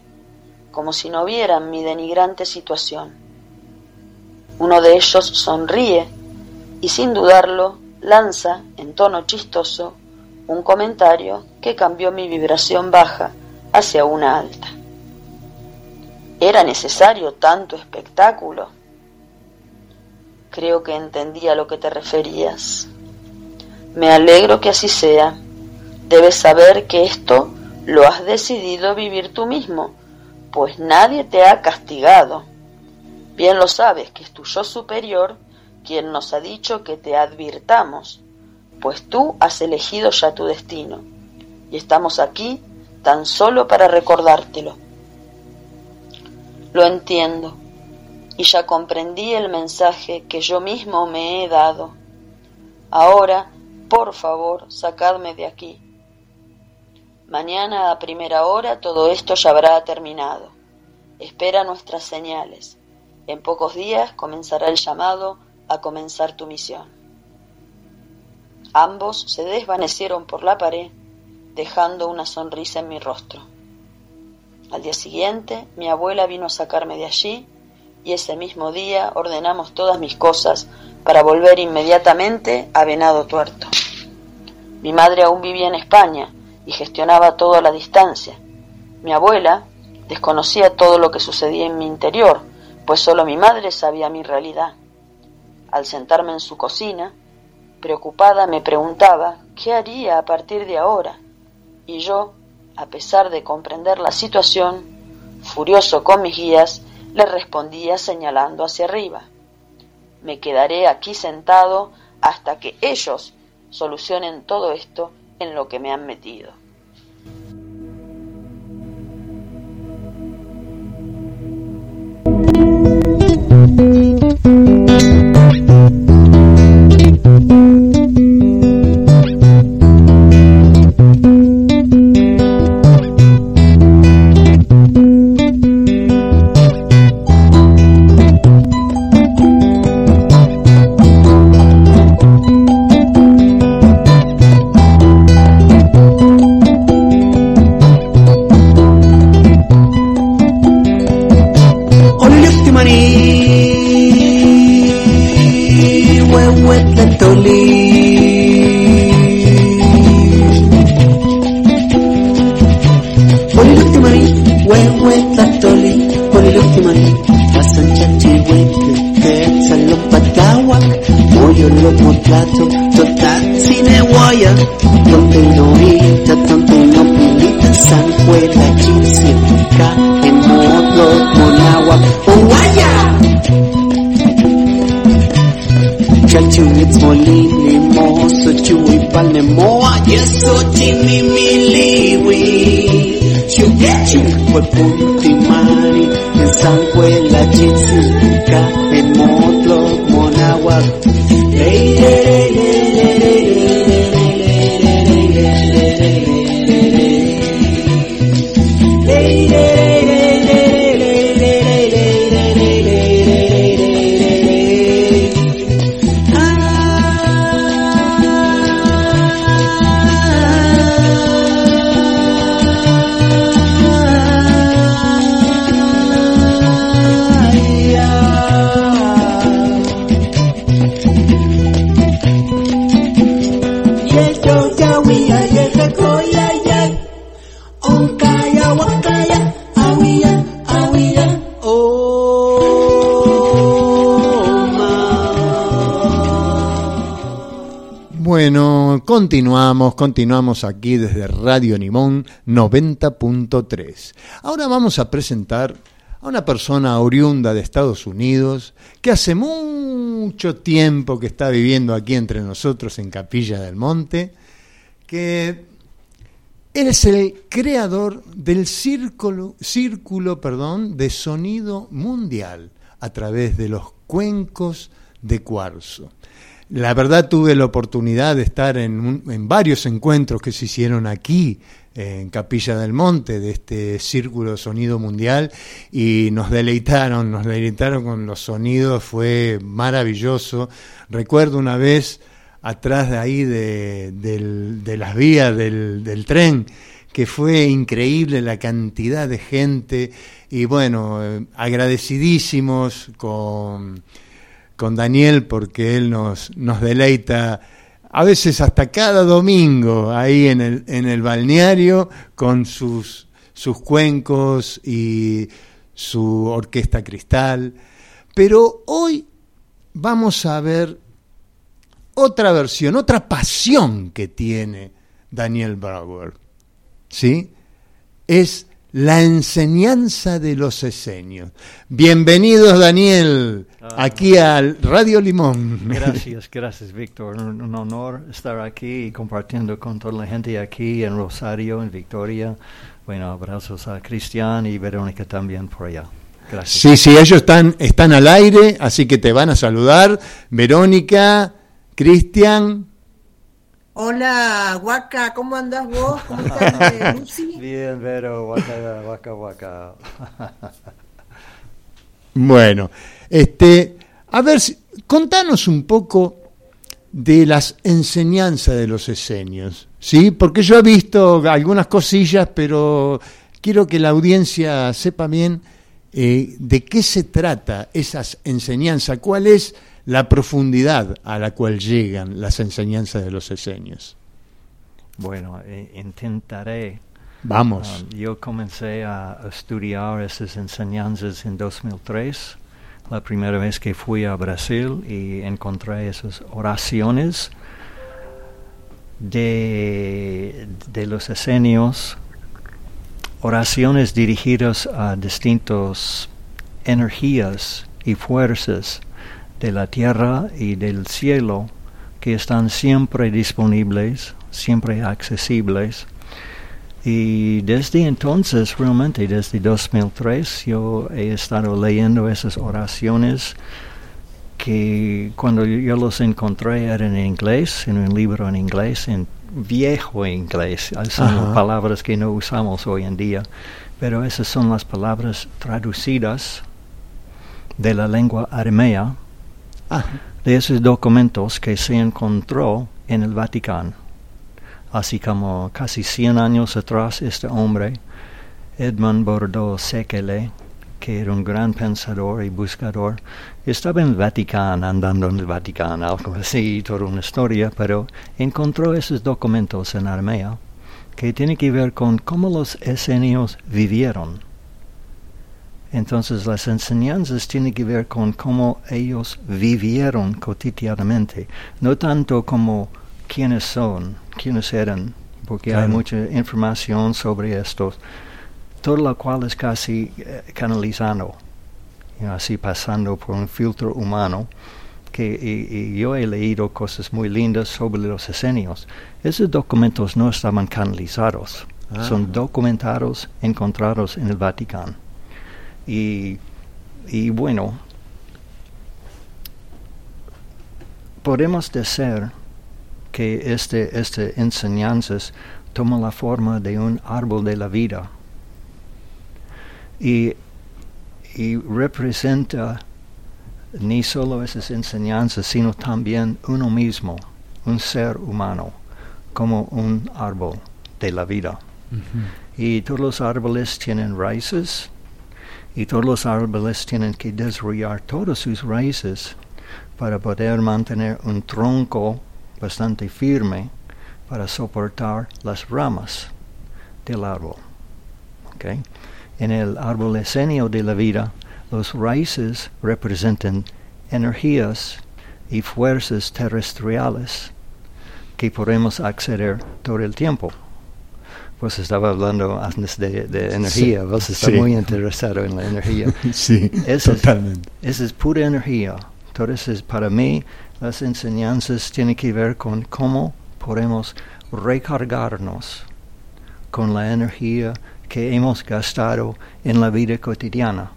como si no vieran mi denigrante situación. Uno de ellos sonríe y sin dudarlo lanza, en tono chistoso, un comentario que cambió mi vibración baja hacia una alta. ¿Era necesario tanto espectáculo? Creo que entendí a lo que te referías. Me alegro que así sea. Debes saber que esto lo has decidido vivir tú mismo, pues nadie te ha castigado. Bien lo sabes que es tu yo superior quien nos ha dicho que te advirtamos, pues tú has elegido ya tu destino, y estamos aquí tan solo para recordártelo. Lo entiendo, y ya comprendí el mensaje que yo mismo me he dado. Ahora, por favor, sacadme de aquí. Mañana a primera hora todo esto ya habrá terminado. Espera nuestras señales. En pocos días comenzará el llamado a comenzar tu misión. Ambos se desvanecieron por la pared, dejando una sonrisa en mi rostro. Al día siguiente, mi abuela vino a sacarme de allí y ese mismo día ordenamos todas mis cosas para volver inmediatamente a Venado Tuerto. Mi madre aún vivía en España y gestionaba todo a la distancia. Mi abuela desconocía todo lo que sucedía en mi interior, pues solo mi madre sabía mi realidad. Al sentarme en su cocina, preocupada me preguntaba qué haría a partir de ahora, y yo, a pesar de comprender la situación, furioso con mis guías, le respondía señalando hacia arriba. Me quedaré aquí sentado hasta que ellos solucionen todo esto en lo que me han metido. Continuamos, continuamos aquí desde Radio Nimón 90.3. Ahora vamos a presentar a una persona oriunda de Estados Unidos que hace mucho tiempo que está viviendo aquí entre nosotros en Capilla del Monte, que él es el creador del círculo, círculo perdón, de sonido mundial a través de los cuencos de cuarzo. La verdad tuve la oportunidad de estar en, un- en varios encuentros que se hicieron aquí en Capilla del Monte de este Círculo Sonido Mundial y nos deleitaron, nos deleitaron con los sonidos, fue maravilloso. Recuerdo una vez atrás de ahí de, de las vías del, del tren, que fue increíble la cantidad de gente y bueno, eh, agradecidísimos con, con Daniel porque él nos, nos deleita a veces hasta cada domingo ahí en el, en el balneario con sus, sus cuencos y su orquesta cristal. Pero hoy vamos a ver otra versión, otra pasión que tiene Daniel Brauer. ¿Sí? Es la enseñanza de los esenios. Bienvenidos, Daniel, aquí al Radio Limón. Gracias, gracias, Víctor. Un, un honor estar aquí y compartiendo con toda la gente aquí en Rosario, en Victoria. Bueno, abrazos a Cristian y Verónica también por allá. Gracias. Sí, sí, ellos están, están al aire, así que te van a saludar. Verónica, Cristian. Hola, Guaca, ¿cómo andás vos? ¿Cómo estás, eh, Lucy? Bien, Vero, waka, waka, waka. Bueno, este, a ver, contanos un poco de las enseñanzas de los esenios, ¿sí? Porque yo he visto algunas cosillas, pero quiero que la audiencia sepa bien eh, de qué se trata esas enseñanzas, cuál es la profundidad a la cual llegan las enseñanzas de los esenios. Bueno, eh, intentaré. Vamos. Um, yo comencé a a estudiar esas enseñanzas en 2003, la primera vez que fui a Brasil y encontré esas oraciones de, de los esenios, oraciones dirigidas a distintas energías y fuerzas de la tierra y del cielo que están siempre disponibles, siempre accesibles. Y desde entonces, realmente desde 2003, yo he estado leyendo esas oraciones que cuando yo, los encontré eran en inglés, en un libro en inglés, en viejo inglés. Son Ajá. palabras que no usamos hoy en día, pero esas son las palabras traducidas de la lengua aramea Ah, de esos documentos que se encontró en el Vaticano. Así como casi 100 años atrás este hombre, Edmund Bordeaux Sekele, que era un gran pensador y buscador, estaba en el Vaticano, andando en el Vaticano, algo así, toda una historia, pero encontró esos documentos en Armea que tiene que ver con cómo los esenios vivieron. Entonces las enseñanzas tienen que ver con cómo ellos vivieron cotidianamente, no tanto como quiénes son, quiénes eran, porque hay Claro. mucha información sobre estos, todo lo cual es casi eh, canalizando, you know, así pasando por un filtro humano. Que, y, y yo he leído cosas muy lindas sobre los esenios. Esos documentos no estaban canalizados, Ah. son documentados, encontrados en el Vaticano. Y, y bueno, podemos decir que este, este enseñanzas toma la forma de un árbol de la vida y, y representa ni solo esas enseñanzas, sino también uno mismo, un ser humano, como un árbol de la vida. Y todos los árboles tienen raíces, y todos los árboles tienen que desarrollar todas sus raíces para poder mantener un tronco bastante firme para soportar las ramas del árbol. ¿ok? En el árbol esenio de la vida, los raíces representan energías y fuerzas terrestriales que podemos acceder todo el tiempo. Pues estaba hablando antes de, de energía, Sí, vos estás sí. muy interesado en la energía. sí, Esa es- totalmente. Esa es pura energía. Entonces, para mí, las enseñanzas tienen que ver con cómo podemos recargarnos con la energía que hemos gastado en la vida cotidiana.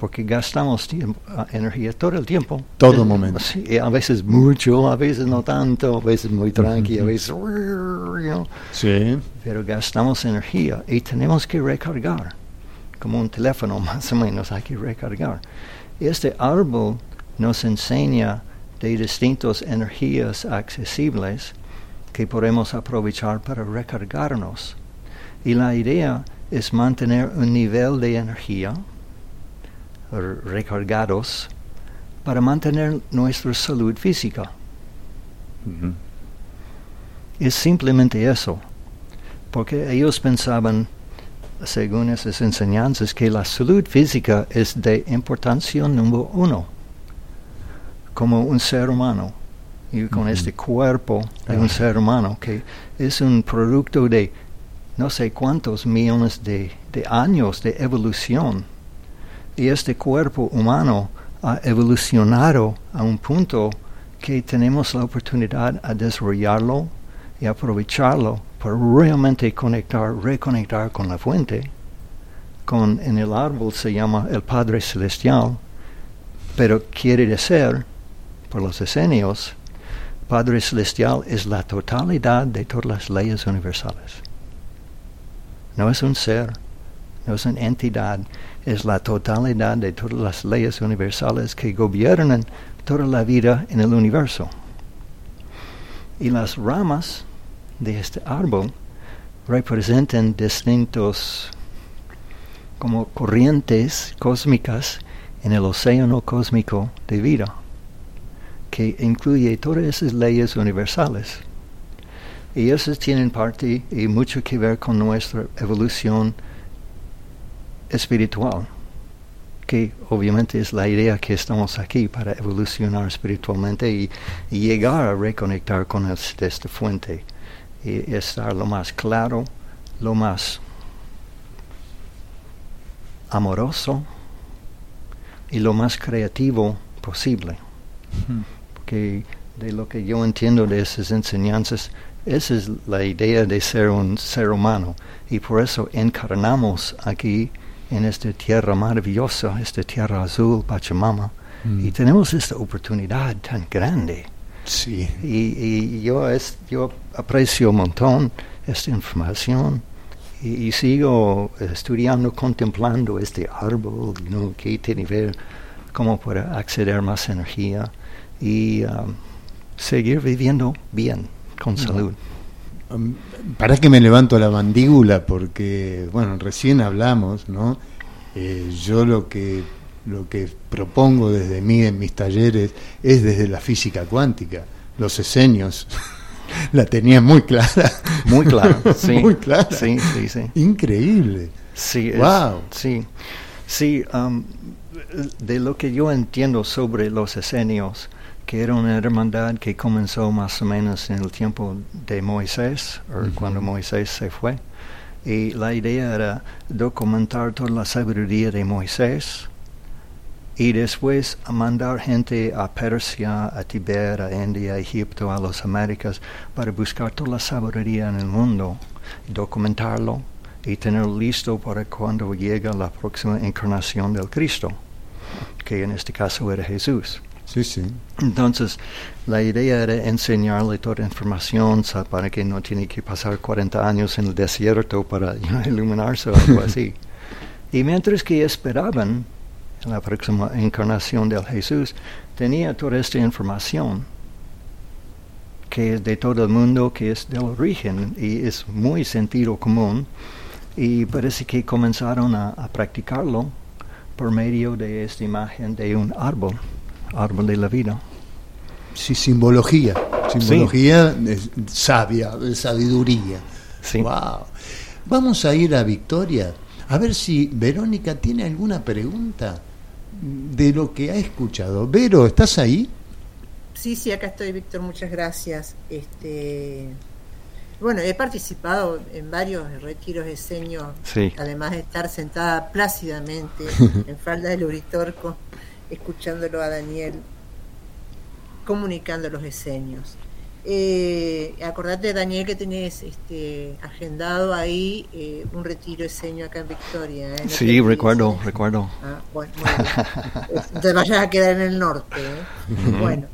porque gastamos tiempo, ah, energía todo el tiempo. Todo Eh, momento. sí, a veces mucho, a veces no tanto, a veces muy tranqui, a veces... Sí. pero gastamos energía y tenemos que recargar. Como un teléfono más o menos hay que recargar. Este árbol nos enseña de distintas energías accesibles que podemos aprovechar para recargarnos. Y la idea es mantener un nivel de energía recargados para mantener nuestra salud física. Es simplemente eso, porque ellos pensaban, según esas enseñanzas, que la salud física es de importancia número uno, como un ser humano, y con este cuerpo de un Ah. ser humano, que es un producto de no sé cuántos millones de, de años de evolución. Y este cuerpo humano ha evolucionado a un punto que tenemos la oportunidad a desarrollarlo y aprovecharlo para realmente conectar, reconectar con la fuente. Con, en el árbol se llama el Padre Celestial, pero quiere decir, por los esenios, Padre Celestial es la totalidad de todas las leyes universales. No es un ser, no es una entidad, es la totalidad de todas las leyes universales que gobiernan toda la vida en el universo. Y las ramas de este árbol representan distintos como corrientes cósmicas en el océano cósmico de vida, que incluye todas esas leyes universales. Y esas tienen parte y mucho que ver con nuestra evolución espiritual, que obviamente es la idea que estamos aquí para evolucionar espiritualmente y, llegar a reconectar con es- esta fuente y estar lo más claro, lo más amoroso y lo más creativo posible. De lo que yo entiendo de esas enseñanzas, esa es la idea de ser un ser humano y por eso encarnamos aquí en esta tierra maravillosa, esta tierra azul, Pachamama, Mm. y tenemos esta oportunidad tan grande. Sí. Y, y yo, es, yo aprecio un montón esta información y, y sigo estudiando, contemplando este árbol, ¿no? que tiene que ver cómo para acceder más energía y um, seguir viviendo bien, con salud. Um, Para que me levanto la mandíbula porque, bueno, recién hablamos, ¿no? Eh, yo lo que lo que propongo desde mí en mis talleres es desde la física cuántica. Los esenios la tenían muy clara. Muy claro, sí. muy clara. Sí, sí, sí. Increíble. Sí, es- Wow. sí, sí. um, de lo que yo entiendo sobre los esenios, que era una hermandad que comenzó más o menos en el tiempo de Moisés, o cuando Moisés se fue, y la idea era documentar toda la sabiduría de Moisés y después mandar gente a Persia, a Tibet, a India, a Egipto, a las Américas, para buscar toda la sabiduría en el mundo, documentarlo y tenerlo listo para cuando llega la próxima encarnación del Cristo, que en este caso era Jesús. Sí, sí. Entonces, la idea era enseñarle toda información sa- para que no tiene que pasar 40 años en el desierto para iluminarse o algo así. Y mientras que esperaban la próxima encarnación del Jesús, tenía toda esta información que es de todo el mundo, que es del origen y es muy sentido común. Y parece que comenzaron a, a practicarlo por medio de esta imagen de un árbol, árbol de la vida. Sí, simbología. Simbología sabia, de sabiduría. Sí. Wow. Vamos a ir a Victoria a ver si Verónica tiene alguna pregunta de lo que ha escuchado. Vero, ¿estás ahí? Sí, sí, acá estoy, Víctor, muchas gracias. Este, bueno, he participado en varios retiros de seño, Sí. además de estar sentada plácidamente en falda del Uritorco, escuchándolo a Daniel comunicando los esenios. Eh, acordate, Daniel, que tenés este, agendado ahí eh, un retiro eseño acá en Victoria. ¿eh? No Sí, recuerdo, recuerdo. Ah, bueno, te vayas a quedar en el norte. ¿eh? Bueno,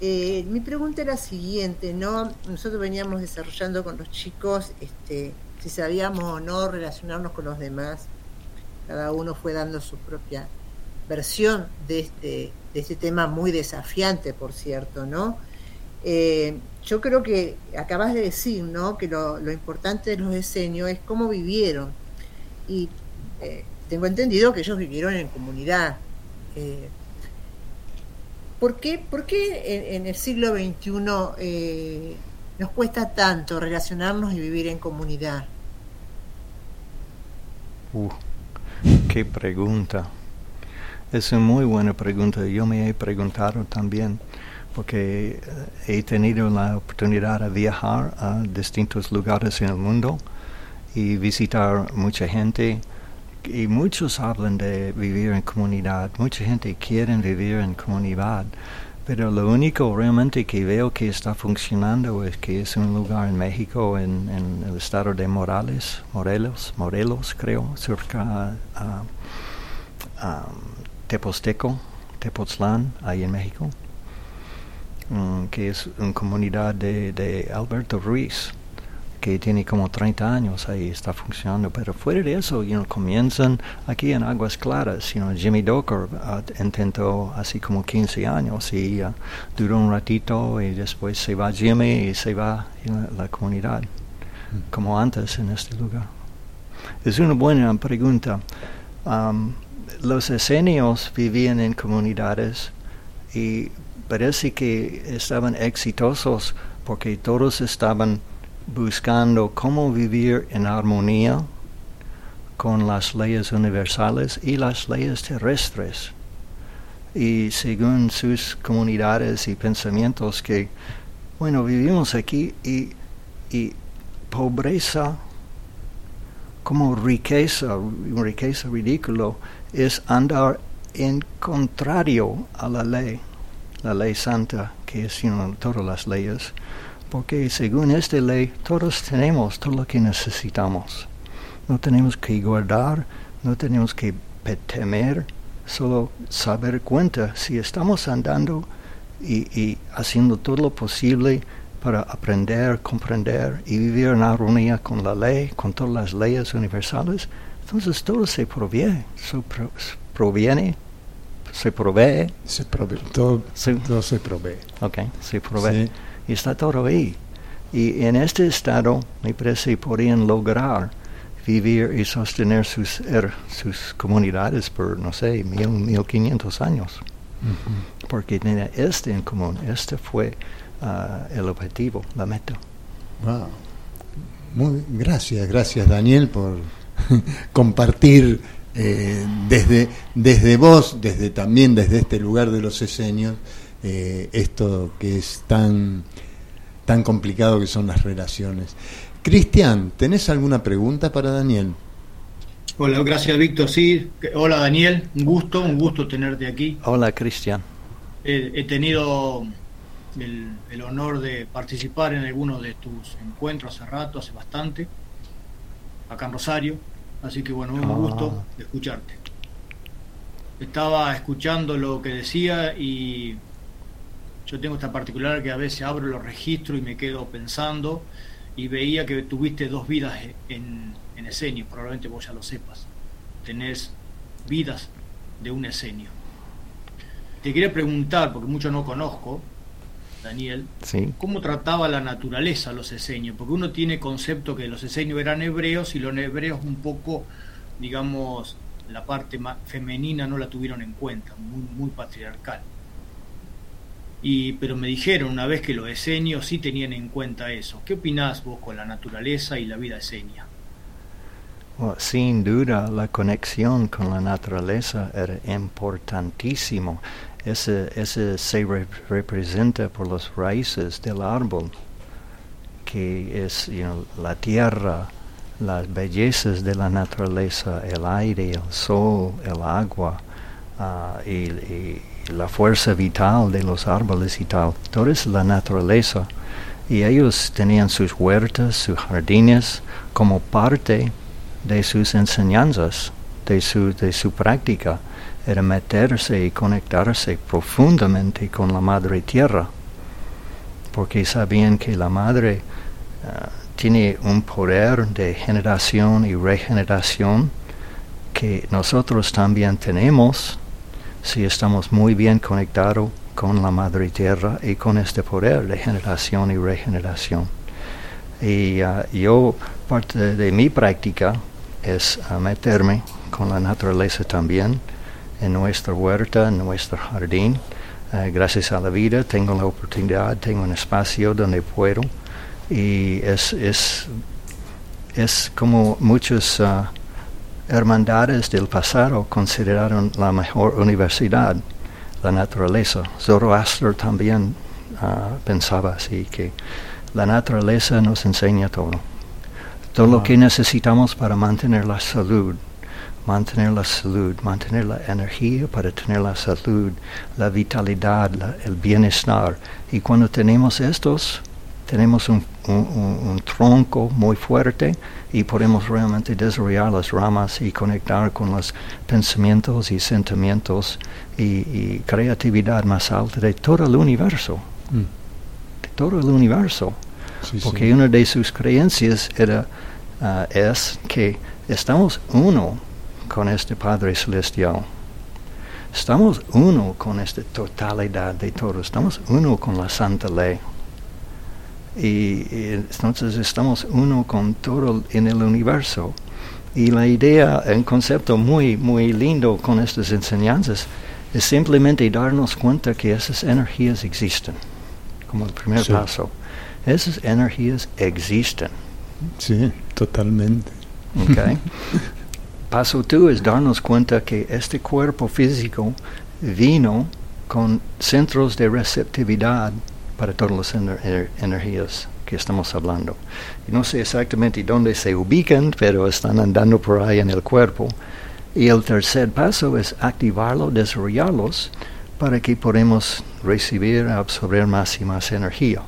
eh, mi pregunta era la siguiente, ¿no? Nosotros veníamos desarrollando con los chicos este, si sabíamos o no relacionarnos con los demás. Cada uno fue dando su propia versión de este, de este tema muy desafiante, por cierto, ¿no? Eh, yo creo que acabas de decir, ¿no? Que lo, lo importante de los diseños es cómo vivieron. Y eh, tengo entendido que ellos vivieron en comunidad. Eh, ¿Por qué, por qué en, en el siglo XXI eh, nos cuesta tanto relacionarnos y vivir en comunidad? Uh, qué pregunta. Es una muy buena pregunta. Yo me he preguntado también porque eh, he tenido la oportunidad de viajar a distintos lugares en el mundo y visitar mucha gente. Y muchos hablan de vivir en comunidad, mucha gente quiere vivir en comunidad, pero lo único realmente que veo que está funcionando es que es un lugar en México, en, el estado de Morales, Morelos, Morelos creo, cerca Teposteco, Tepoztlán, ahí en México, mm, que es una comunidad de, de Alberto Ruiz, que tiene como 30 años ahí, está funcionando, pero fuera de eso, you know, comienzan aquí en Aguas Claras, you know, Jimmy Docker uh, intentó así como 15 años y uh, duró un ratito y después se va Jimmy y se va you know, la comunidad, como antes en este lugar. Es una buena pregunta. Um, los esenios vivían en comunidades y parece que estaban exitosos porque todos estaban buscando cómo vivir en armonía con las leyes universales y las leyes terrestres. Y según sus comunidades y pensamientos que, bueno, vivimos aquí y, y pobreza como riqueza, riqueza ridículo, es andar en contrario a la ley, la ley santa, que es know, todas las leyes, porque según esta ley todos tenemos todo lo que necesitamos. No tenemos que guardar, no tenemos que temer, solo saber cuenta si estamos andando y, y haciendo todo lo posible para aprender, comprender y vivir en armonía con la ley, con todas las leyes universales, entonces todo se provee, se pro- proviene, se provee, Se prove- todo, Sí. todo se provee. ok, se provee, Sí. y está todo ahí. Y en este estado, me parece, podrían lograr vivir y sostener sus, er- sus comunidades por, no sé, mil, mil quinientos años. Porque tiene este en común, este fue ah, el objetivo, la meta. Wow. Muy, gracias, gracias Daniel por compartir eh, desde, desde vos, desde también desde este lugar de los eseños, eh, esto que es tan, tan complicado que son las relaciones. Cristian, ¿tenés alguna pregunta para Daniel? Hola, gracias Víctor. Sí, hola Daniel, un gusto, un gusto tenerte aquí. Hola, Cristian. He, he tenido el, el honor de participar en algunos de tus encuentros hace rato, hace bastante, acá en Rosario. Así que bueno, un Ah. gusto de escucharte. Estaba escuchando lo que decía y yo tengo esta particular que a veces abro los registros y me quedo pensando y veía que tuviste dos vidas en, en esenio, probablemente vos ya lo sepas. Tenés vidas de un esenio. Te quería preguntar, porque mucho no conozco, Daniel, Sí. ¿cómo trataba la naturaleza los esenios? Porque uno tiene concepto que los esenios eran hebreos y los hebreos un poco, digamos, la parte femenina no la tuvieron en cuenta, muy, muy patriarcal. Y, pero me dijeron una vez que los esenios sí tenían en cuenta eso. ¿Qué opinás vos con la naturaleza y la vida esenia? Sin duda, la conexión con la naturaleza era importantísimo. Ese, ese se re- representa por las raíces del árbol, que es la tierra, las bellezas de la naturaleza, el aire, el sol, el agua, ah, y la fuerza vital de los árboles y tal. Todo es la naturaleza. Y ellos tenían sus huertas, sus jardines, como parte de sus enseñanzas, de su, de su práctica. Era meterse y conectarse profundamente con la madre tierra, porque sabían que la madre ah, tiene un poder de generación y regeneración que nosotros también tenemos si estamos muy bien conectados con la madre tierra y con este poder de generación y regeneración. Y ah, yo, parte de, mi práctica es ah, meterme con la naturaleza también, en nuestra huerta, en nuestro jardín. Ah, gracias a la vida tengo la oportunidad, tengo un espacio donde puedo. Y es, es, es como muchos ah, hermandades del pasado consideraron la mejor universidad, la naturaleza. Zoroaster también ah, pensaba así, que la naturaleza nos enseña todo. Todo lo que necesitamos para mantener la salud, mantener la salud, mantener la energía para tener la salud, la vitalidad, la- el bienestar. Y cuando tenemos estos, tenemos un, un- un- un tronco muy fuerte y podemos realmente desarrollar las ramas y conectar con los pensamientos y sentimientos y, y creatividad más alta de todo el universo, Mm. de todo el universo Sí, sí. porque una de sus creencias era ah, es que estamos uno con este Padre Celestial. Estamos uno con esta totalidad de todo. Estamos uno con la Santa Ley. Y, y entonces estamos uno con todo en el universo. Y la idea, un concepto muy, muy lindo con estas enseñanzas es simplemente darnos cuenta que esas energías existen, como el primer Sí. paso. Esas energías existen. Sí, totalmente. ¿ok? Paso tú es darnos cuenta que este cuerpo físico vino con centros de receptividad para todas las ener- ener- energías que estamos hablando. No sé exactamente dónde se ubican, pero están andando por ahí en el cuerpo. Y el tercer paso es activarlo, desarrollarlos, para que podamos recibir, absorber más y más energía.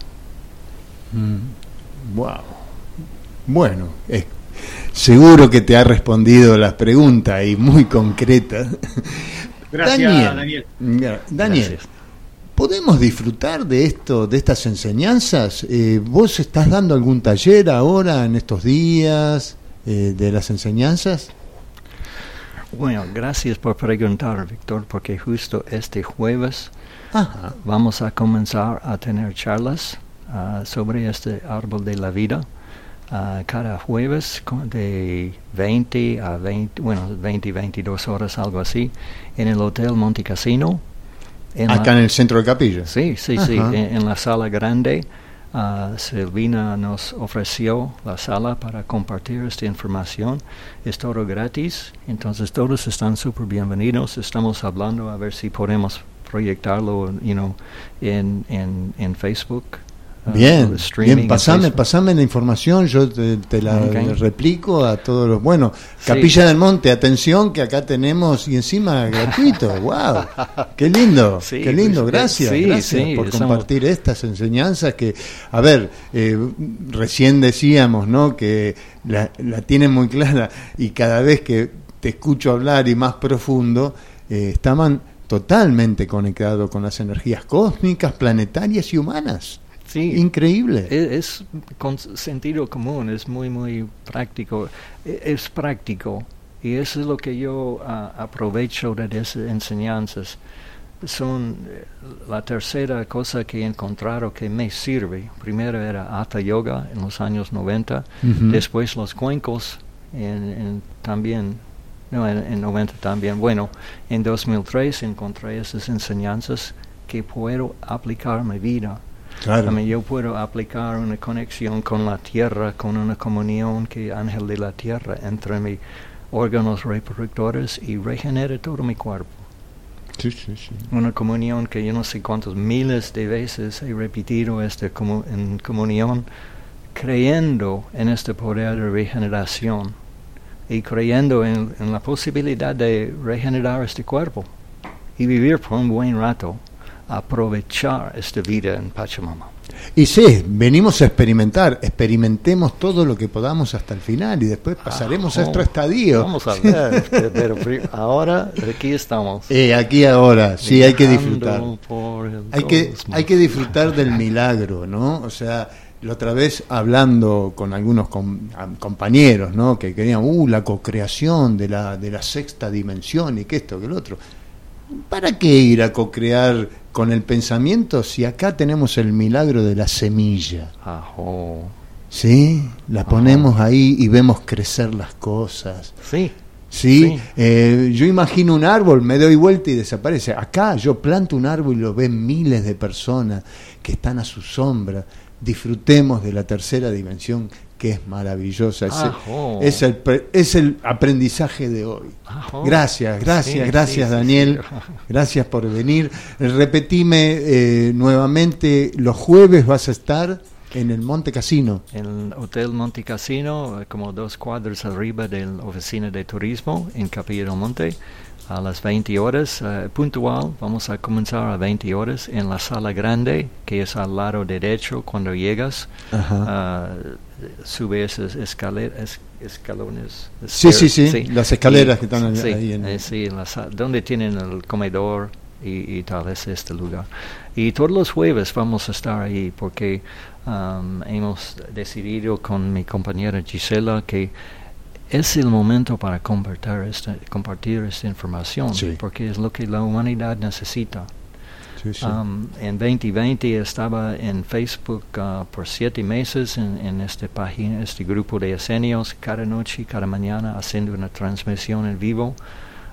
Wow. Bueno, eh, seguro que te ha respondido las preguntas y muy concretas. Gracias, Daniel. Daniel, Gracias. ¿podemos disfrutar de esto, de estas enseñanzas? Eh, ¿Vos estás dando algún taller ahora en estos días eh, de las enseñanzas? Bueno, gracias por preguntar, Víctor, porque justo este jueves Ajá. vamos a comenzar a tener charlas ah, sobre este árbol de la vida. Cada jueves de 20 a 20, bueno, 20, 22 horas, algo así, en el Hotel Monte Casino. en la- Acá en el centro de Capilla. Sí, sí, sí, en, en la sala grande. ah, Silvina nos ofreció la sala para compartir esta información. Es todo gratis, entonces todos están súper bienvenidos. Estamos hablando a ver si podemos proyectarlo you know, en, en, en Facebook. Ah, Bien, bien, en pasame, pasame la información, yo te, te la replico a todos los... Bueno, Sí. Capilla del Monte, atención que acá tenemos y encima gratuito, wow, qué lindo, Sí, qué lindo, pues, gracias, sí, gracias por compartir estas enseñanzas que, a ver, eh, recién decíamos, ¿no? Que la, la tienen muy clara y cada vez que te escucho hablar y más profundo, eh, estaban totalmente conectados con las energías cósmicas, planetarias y humanas. Sí, Increíble. Es, es con sentido común, es muy, muy práctico. E- Es práctico. Y eso es lo que yo ah, aprovecho de esas enseñanzas. Son eh, la tercera cosa que he encontrado que me sirve. Primero era Hatha Yoga en los años 90, Ujú. después los cuencos en, en también, no, en, en 90 también. Bueno, en 2003 encontré esas enseñanzas que puedo aplicar en mi vida. Claro. Mean, yo puedo aplicar una conexión con la tierra, con una comunión que ángel de la tierra entre mis órganos reproductores y regenera todo mi cuerpo. Sí, sí, sí. Una comunión que yo no sé cuántos miles de veces he repetido comu- en comunión, creyendo en este poder de regeneración y creyendo en, en la posibilidad de regenerar este cuerpo. y vivir por un buen rato, aprovechar esta vida en Pachamama. Y sí, venimos a experimentar, experimentemos todo lo que podamos hasta el final y después pasaremos a nuestro estadio. Vamos a ver, pero ahora aquí estamos. Eh, aquí ahora, sí, hay que disfrutar. Hay que, hay que disfrutar del milagro, ¿no? O sea, la otra vez hablando con algunos com- compañeros, ¿no? Que querían, uh, la cocreación de la, de la sexta dimensión y que esto, que el otro. ¿Para qué ir a cocrear con el pensamiento si acá tenemos el milagro de la semilla? ¿Sí? La ponemos ahí y vemos crecer las cosas. Sí, ¿Sí? Sí. Eh, yo imagino un árbol, me doy vuelta y desaparece. Acá yo planto un árbol y lo ven miles de personas que están a su sombra. Disfrutemos de la tercera dimensión que es maravillosa. Es, Ajo. es el, es el aprendizaje de hoy. Ajo. Gracias, gracias, Sí, gracias sí, sí, Daniel. sí. Gracias por venir. Repetime eh, nuevamente, los jueves vas a estar en el Monte Casino. En el Hotel Monte Casino, eh, como dos cuadras arriba de la oficina de turismo en Capilla del Monte, a las 20 horas, eh, puntual, vamos a comenzar a 20 horas en la sala grande, que es al lado derecho cuando llegas. Ajá. Ah, sube esas escaleras, escalones. Sí, sí, sí, las escaleras que están ahí- sí, ahí en- eh, sí, en la donde tienen el comedor y, y tal, es este lugar. Y todos los jueves vamos a estar ahí porque um, hemos decidido con mi compañera Gisela que es el momento para compartir esta, compartir esta información Sí. porque es lo que la humanidad necesita. Sí, sí. Um, en 2020 estaba en Facebook uh, por siete meses en, en esta página, este grupo de esenios, cada noche, cada mañana, haciendo una transmisión en vivo,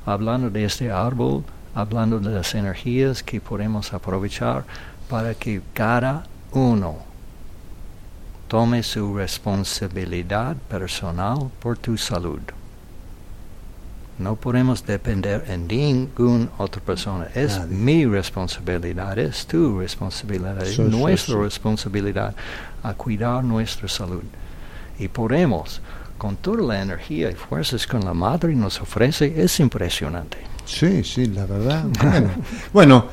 hablando de este árbol, hablando de las energías que podemos aprovechar para que cada uno tome su responsabilidad personal por tu salud. No podemos depender en ninguna otra persona. Es Nadie. mi responsabilidad, es tu responsabilidad, es Sí, sí, nuestra sí. responsabilidad a cuidar nuestra salud. Y podemos, con toda la energía y fuerzas que la madre nos ofrece, es impresionante. Sí, sí, la verdad. Bueno, bueno,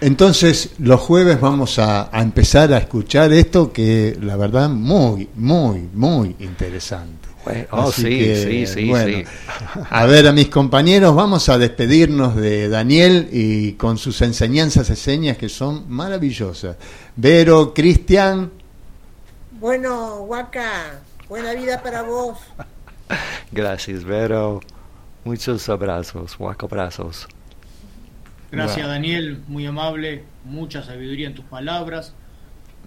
entonces los jueves vamos a, a empezar a escuchar esto que la verdad muy, muy, muy interesante. Oh, sí, que, sí, sí, bueno, sí. A ver, a mis compañeros, vamos a despedirnos de Daniel y con sus enseñanzas de señas que son maravillosas. Vero, Cristian, Bueno, Huaca, buena vida para vos. Gracias, Vero. Muchos abrazos, abrazos. Gracias Daniel, muy amable, mucha sabiduría en tus palabras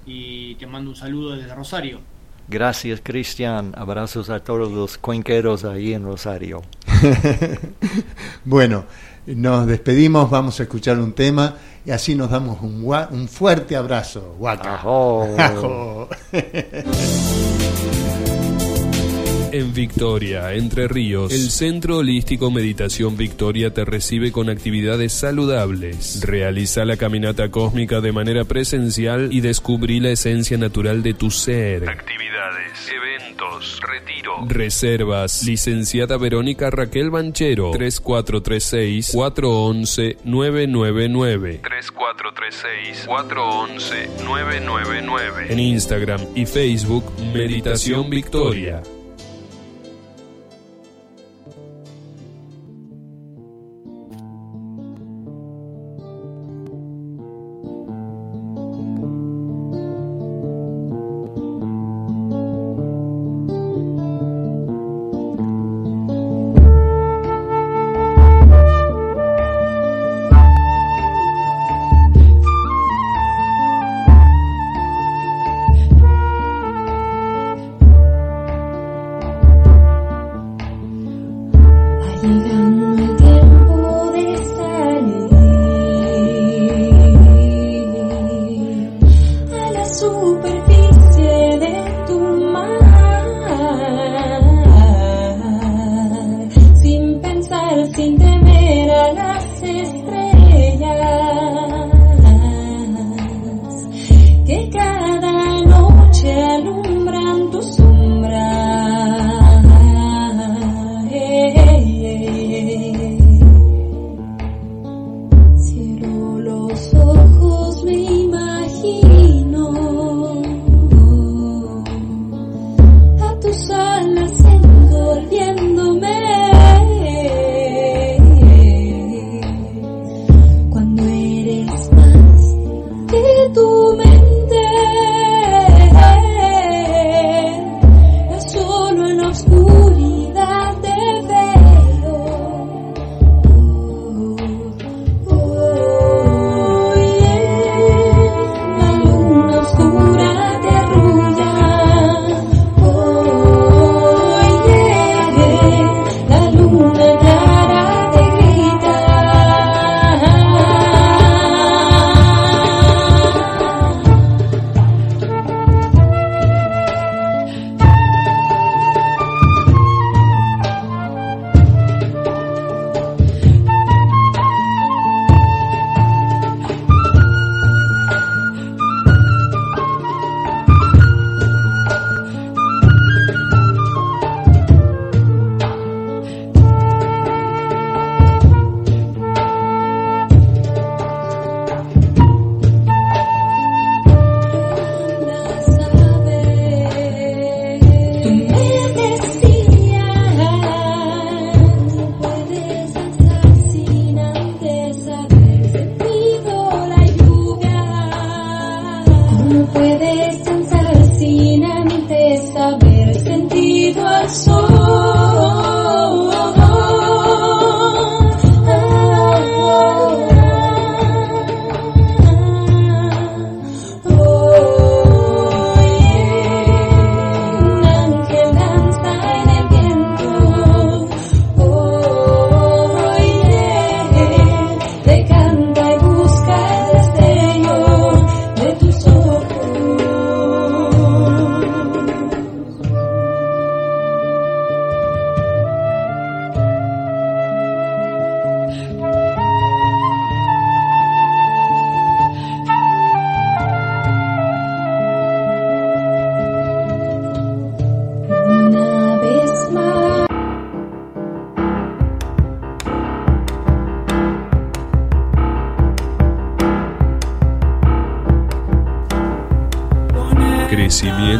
y te mando un saludo desde Rosario. Gracias, Cristian. Abrazos a todos los cuenqueros ahí en Rosario. Bueno, nos despedimos, vamos a escuchar un tema y así nos damos un, fuerte abrazo. Guaca. Ajo. Ajo. En Victoria, Entre Ríos, el Centro Holístico Meditación Victoria te recibe con actividades saludables. Realiza la caminata cósmica de manera presencial y descubrí la esencia natural de tu ser. Actividades, eventos, retiro. Reservas, licenciada Verónica Raquel Banchero, 3436-411-999. 3436-411-999. En Instagram y Facebook, Meditación Victoria.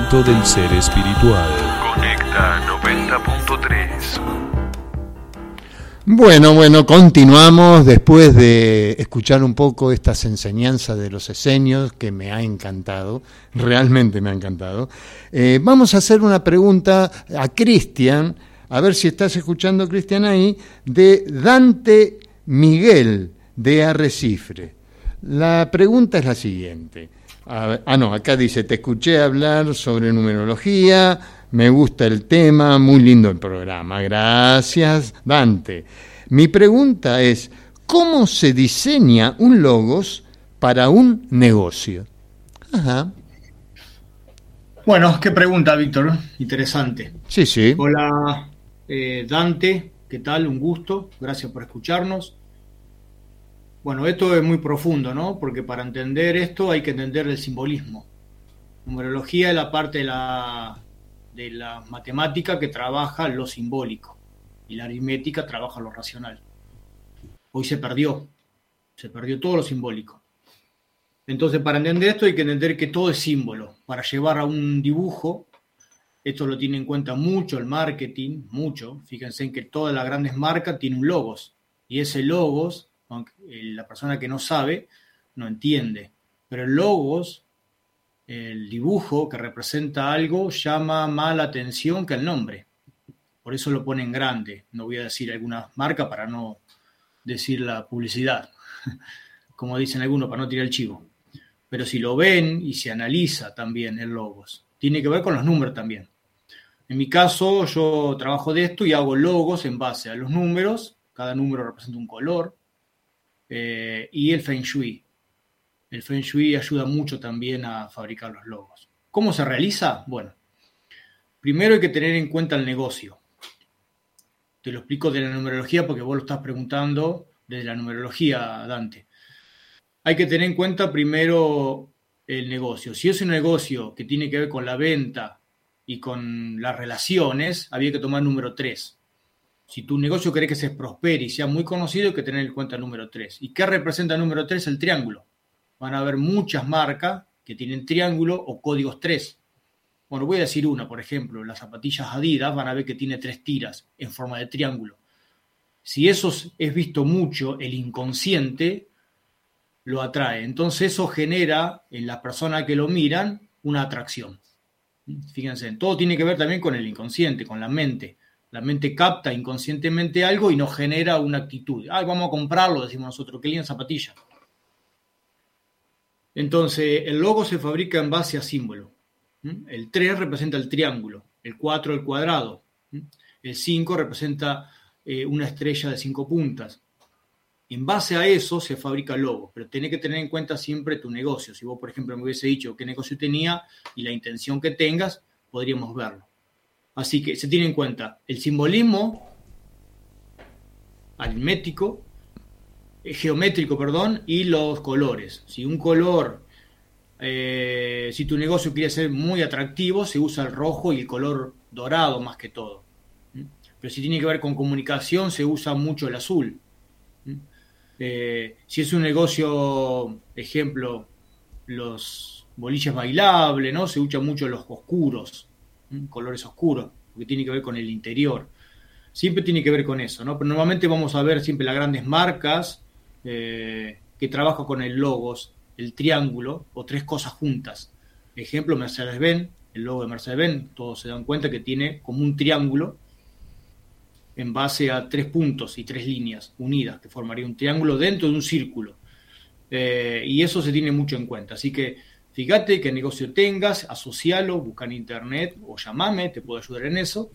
Crecimiento del ser espiritual. Conecta 90.3. Bueno, bueno, continuamos después de escuchar un poco estas enseñanzas de los esenios que me ha encantado, realmente me ha encantado. Eh, vamos a hacer una pregunta a Cristian, a ver si estás escuchando, Cristian, ahí, de Dante Miguel de Arrecifre. La pregunta es la siguiente. A- Ah, no, acá dice, te escuché hablar sobre numerología, me gusta el tema, muy lindo el programa. Gracias, Dante. Mi pregunta es, ¿cómo se diseña un logos para un negocio? Ajá, Bueno, qué pregunta, Víctor. Interesante. sí, sí. Hola, eh, Dante. ¿Qué tal? Un gusto. Gracias por escucharnos. Bueno, esto es muy profundo, ¿no? Porque para entender esto hay que entender el simbolismo. Numerología es la parte de la, de la matemática que trabaja lo simbólico y la aritmética trabaja lo racional. Hoy se perdió, se perdió todo lo simbólico. Entonces, para entender esto hay que entender que todo es símbolo. Para llevar a un dibujo, esto lo tiene en cuenta mucho el marketing, mucho. Fíjense en que todas las grandes marcas tienen logos. Y ese logos, aunque eh, la persona que no sabe, no entiende. Pero el logos, el dibujo que representa algo, llama más la atención que el nombre. Por eso lo ponen grande. No voy a decir alguna marca para no decir la publicidad. Como dicen algunos, para no tirar el chivo. Pero si lo ven y se analiza también el logos, tiene que ver con los números también. En mi caso, yo trabajo de esto y hago logos en base a los números. Cada número representa un color. Eh, y el Feng Shui. El Feng Shui ayuda mucho también a fabricar los logos. ¿Cómo se realiza? Bueno, primero hay que tener en cuenta el negocio. Te lo explico de la numerología porque vos lo estás preguntando desde la numerología, Dante. Hay que tener en cuenta primero el negocio. Si es un negocio que tiene que ver con la venta y con las relaciones, había que tomar número 3. Si tu negocio quiere que se prospere y sea muy conocido, hay que tener en cuenta el número 3. ¿Y qué representa el número 3? El triángulo. Van a haber muchas marcas que tienen triángulo o códigos 3. Bueno, voy a decir una, por ejemplo, las zapatillas Adidas van a ver que tiene tres tiras en forma de triángulo. Si eso es visto mucho, el inconsciente lo atrae. Entonces eso genera en las personas que lo miran una atracción. Fíjense, todo tiene que ver también con el inconsciente, con la mente. La mente capta inconscientemente algo y nos genera una actitud. Ah, vamos a comprarlo, decimos nosotros, qué linda zapatilla. Entonces, el logo se fabrica en base a símbolo. El 3 representa el triángulo, el 4 el cuadrado, el 5 representa eh, una estrella de cinco puntas. En base a eso se fabrica el logo, pero tenés que tener en cuenta siempre tu negocio. Si vos, por ejemplo, me hubiese dicho qué negocio tenía y la intención que tengas, podríamos verlo. Así que se tiene en cuenta el simbolismo aritmético, eh, geométrico, perdón, y los colores. Si un color, eh, si tu negocio quiere ser muy atractivo, se usa el rojo y el color dorado más que todo. ¿Mm? Pero si tiene que ver con comunicación, se usa mucho el azul. ¿Mm? Eh, si es un negocio, ejemplo, los boliches bailables, ¿no? Se usa mucho los oscuros. Colores oscuros, porque tiene que ver con el interior. Siempre tiene que ver con eso, ¿no? Pero normalmente vamos a ver siempre las grandes marcas eh, que trabajan con el logos, el triángulo o tres cosas juntas. Ejemplo, Mercedes-Benz, el logo de Mercedes-Benz, todos se dan cuenta que tiene como un triángulo en base a tres puntos y tres líneas unidas, que formaría un triángulo dentro de un círculo. Eh, y eso se tiene mucho en cuenta. Así que fíjate qué negocio tengas, asocialo, busca en internet o llamame, te puedo ayudar en eso.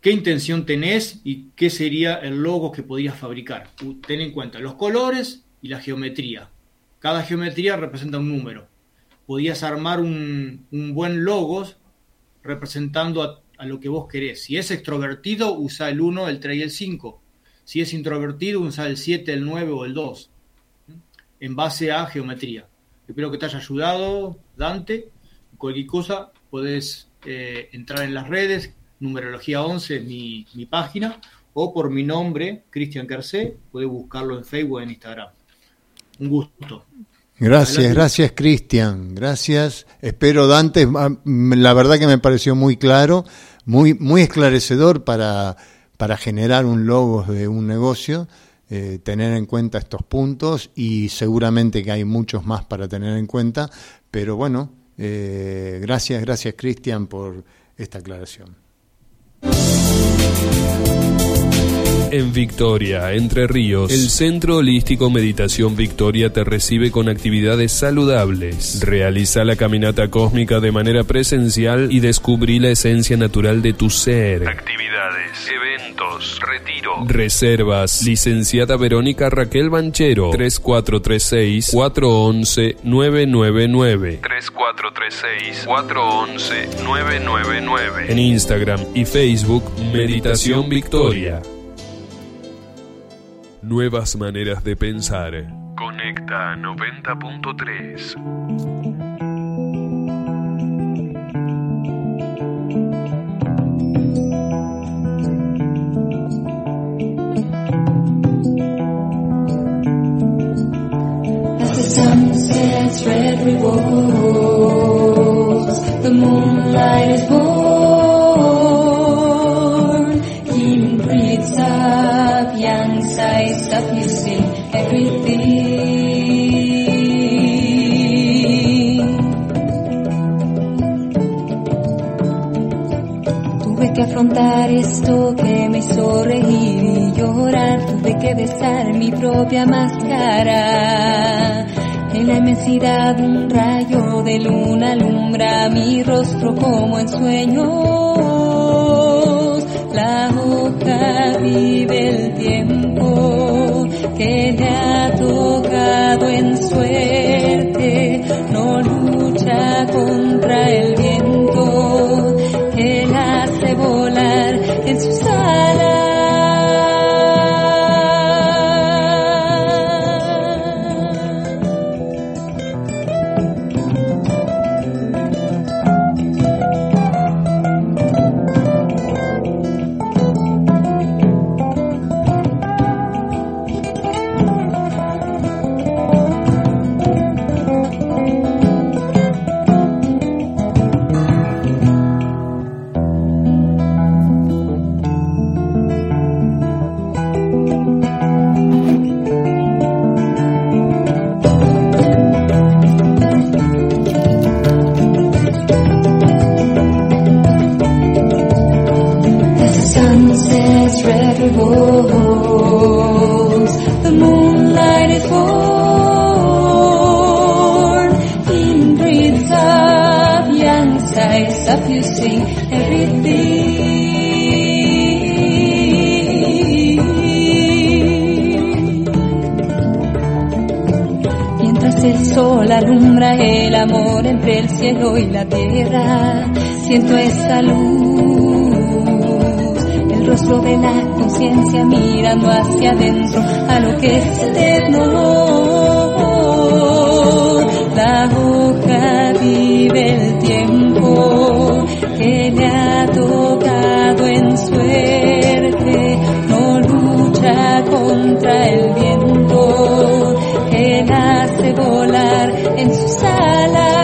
¿Qué intención tenés y qué sería el logo que podrías fabricar? Ten en cuenta los colores y la geometría. Cada geometría representa un número. Podías armar un, un buen logo representando a, a lo que vos querés. Si es extrovertido, usa el 1, el 3 y el 5. Si es introvertido, usa el 7, el 9 o el 2. En base a geometría. Espero que te haya ayudado, Dante. Cualquier cosa, podés eh, entrar en las redes. Numerología 11 es mi, mi página. O por mi nombre, Cristian Carcé. Podés buscarlo en Facebook o en Instagram. Un gusto. Gracias, Adelante. gracias Cristian, gracias. Espero Dante, ah, la verdad que me pareció muy claro, muy, muy esclarecedor para, para generar un logo de un negocio, eh, tener en cuenta estos puntos y seguramente que hay muchos más para tener en cuenta, pero bueno, eh, gracias, gracias Cristian por esta aclaración. En Victoria, Entre Ríos, el Centro Holístico Meditación Victoria te recibe con actividades saludables. Realiza la caminata cósmica de manera presencial y descubrí la esencia natural de tu ser. Actividades, retiro. Reservas, licenciada Verónica Raquel Banchero, 3436-411-999. 3436-411-999. En Instagram y Facebook, Meditación Victoria. Nuevas maneras de pensar. Conecta 90.3. Tuve que afrontar esto que me hizo reír y llorar. Tuve que besar mi propia máscara. En la inmensidad un rayo de luna alumbra mi rostro como en sueños. La hoja vive el tiempo que le ha tocado en suerte. No lucha contra el viento que la hace volar en sus alas. Alumbra el amor entre el cielo y la tierra, siento esa luz, el rostro de la conciencia mirando hacia adentro a lo que es eterno. La hoja vive el tiempo que le ha tocado en suerte, no lucha contra el viento que la hace volar en sus En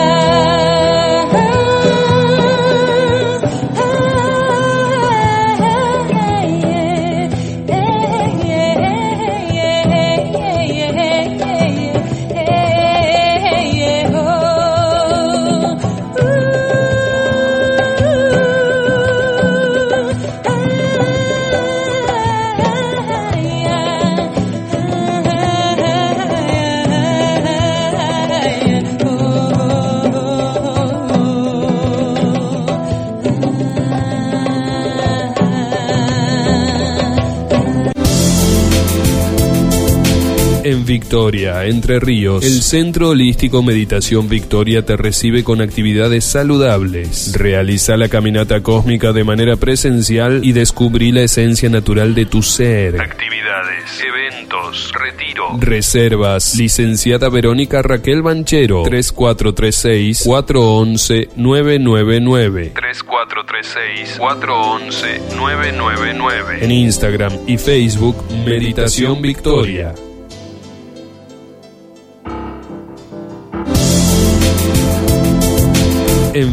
Victoria, Entre Ríos, el Centro Holístico Meditación Victoria te recibe con actividades saludables. Realiza la caminata cósmica de manera presencial y descubrí la esencia natural de tu ser. Actividades, eventos, retiro. Reservas, licenciada Verónica Raquel Banchero, 3436-411-999. 3436-411-999. En Instagram y Facebook, Meditación Victoria.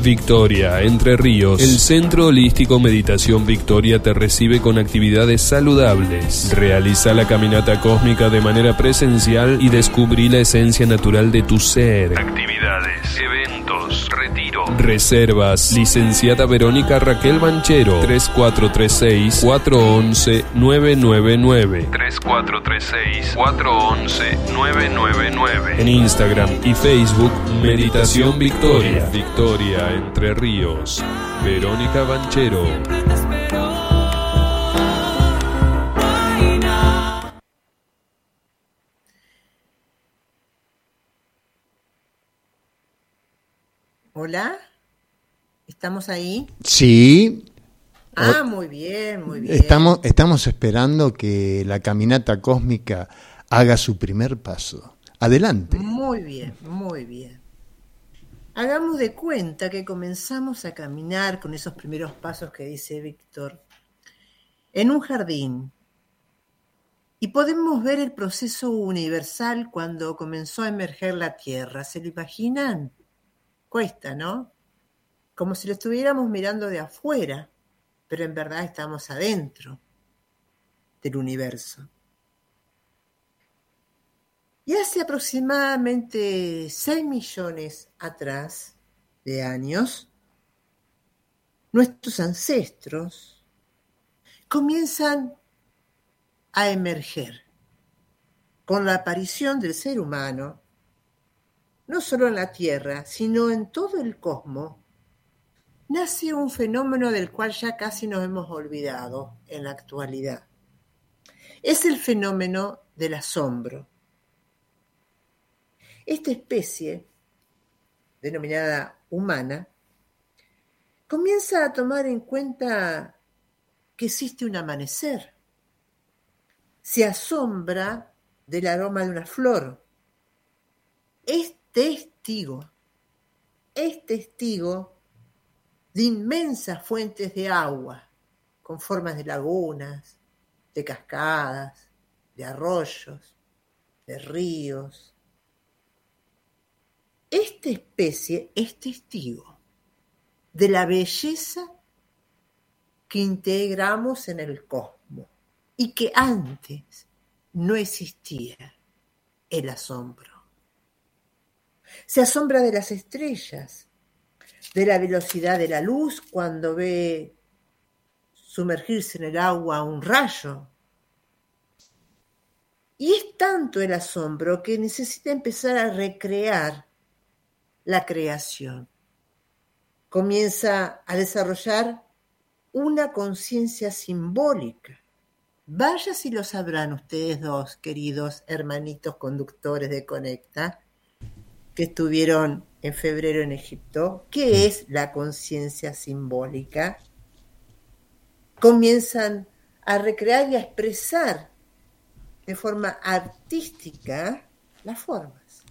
Victoria, Entre Ríos. El Centro Holístico Meditación Victoria te recibe con actividades saludables. Realiza la caminata cósmica de manera presencial y descubrí la esencia natural de tu ser. Actividades. Reservas. Licenciada Verónica Raquel Banchero. 3436 411 999. 3436 411 999. En Instagram y Facebook Meditación Victoria. Victoria Entre Ríos. Verónica Banchero. Hola, ¿estamos ahí? Sí, Ah, muy bien, muy bien. estamos, estamos esperando que la caminata cósmica haga su primer paso. Adelante. Muy bien, muy bien. Hagamos de cuenta que comenzamos a caminar con esos primeros pasos que dice Víctor en un jardín. Y podemos ver el proceso universal cuando comenzó a emerger la Tierra. ¿Se lo imaginan? Cuesta, ¿no? Como si lo estuviéramos mirando de afuera, pero en verdad estamos adentro del universo. Y hace aproximadamente 6 millones atrás de años, nuestros ancestros comienzan a emerger con la aparición del ser humano, no solo en la Tierra, sino en todo el cosmos, nace un fenómeno del cual ya casi nos hemos olvidado en la actualidad. Es el fenómeno del asombro. Esta especie, denominada humana, comienza a tomar en cuenta que existe un amanecer. Se asombra del aroma de una flor. Es testigo, es testigo de inmensas fuentes de agua, con formas de lagunas, de cascadas, de arroyos, de ríos. Esta especie es testigo de la belleza que integramos en el cosmos y que antes no existía el asombro. Se asombra de las estrellas, de la velocidad de la luz cuando ve sumergirse en el agua un rayo. Y es tanto el asombro que necesita empezar a recrear la creación. Comienza a desarrollar una conciencia simbólica. Vaya si lo sabrán ustedes dos, queridos hermanitos conductores de Conecta, que estuvieron en febrero en Egipto, ¿qué es la conciencia simbólica? Comienzan a recrear y a expresar de forma artística las formas,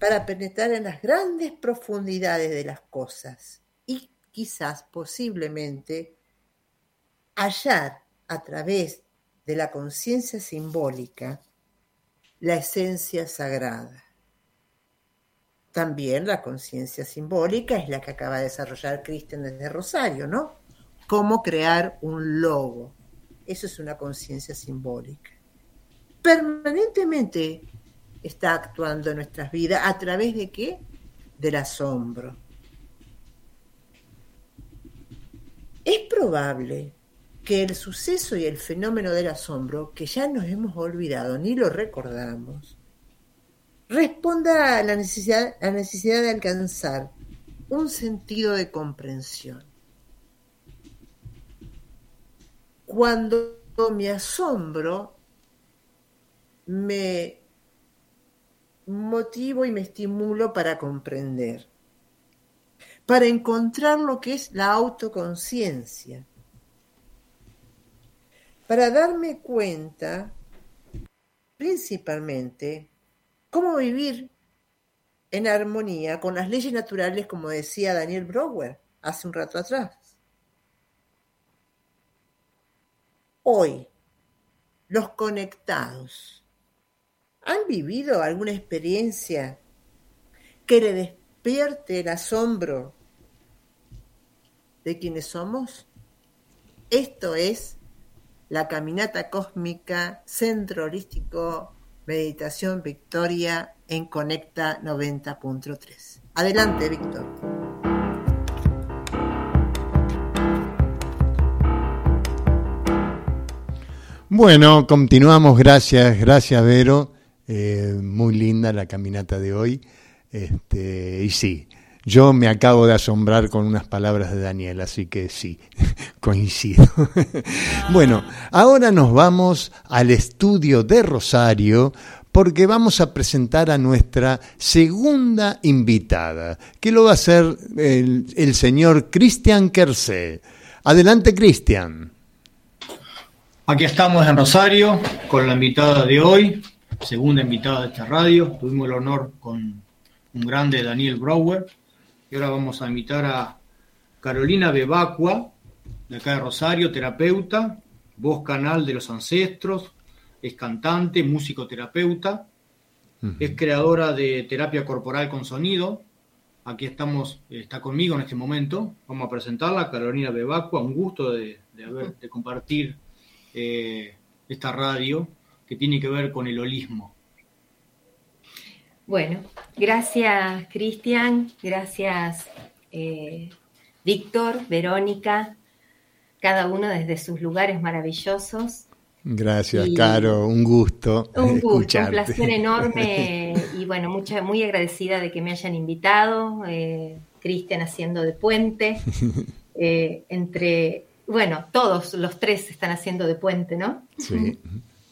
para penetrar en las grandes profundidades de las cosas y quizás posiblemente hallar a través de la conciencia simbólica la esencia sagrada. También la conciencia simbólica es la que acaba de desarrollar Cristian desde Rosario, ¿no? Cómo crear un logo. Eso es una conciencia simbólica. Permanentemente está actuando en nuestras vidas a través de qué? Del asombro. Es probable que el suceso y el fenómeno del asombro, que ya nos hemos olvidado ni lo recordamos, responda a la necesidad, la necesidad de alcanzar un sentido de comprensión. Cuando me asombro, me motivo y me estimulo para comprender, para encontrar lo que es la autoconciencia, para darme cuenta principalmente cómo vivir en armonía con las leyes naturales, como decía Daniel Brower hace un rato atrás. Hoy, los conectados han vivido alguna experiencia que, le des- despierte el asombro de quienes somos? Esto es la caminata cósmica Centro Holístico Meditación Victoria en Conecta 90.3. Adelante, Víctor. Bueno, continuamos, gracias, gracias Vero. Eh, muy linda la caminata de hoy. Este, y sí, yo me acabo de asombrar con unas palabras de Daniel, así que sí, coincido. bueno, ahora nos vamos al estudio de Rosario porque vamos a presentar a nuestra segunda invitada, que lo va a hacer el, el señor Cristian Kersé. Adelante, Cristian. Aquí estamos en Rosario con la invitada de hoy, segunda invitada de esta radio. Tuvimos el honor con un grande Daniel Brower. Y ahora vamos a invitar a Carolina Bebacua, de acá de Rosario, terapeuta, voz canal de los ancestros, es cantante, músico-terapeuta, es creadora de terapia corporal con sonido. Aquí estamos, está conmigo en este momento. Vamos a presentarla, Carolina Bebacua, un gusto de, de, haber, de compartir eh, esta radio que tiene que ver con el holismo. Bueno, gracias Cristian, gracias eh, Víctor, Verónica, cada uno desde sus lugares maravillosos. Gracias, y Caro, un gusto. Un gusto, un placer enorme y bueno, mucha, muy agradecida de que me hayan invitado, eh, Cristian haciendo de puente eh, entre, bueno, todos los tres están haciendo de puente, ¿no? Sí,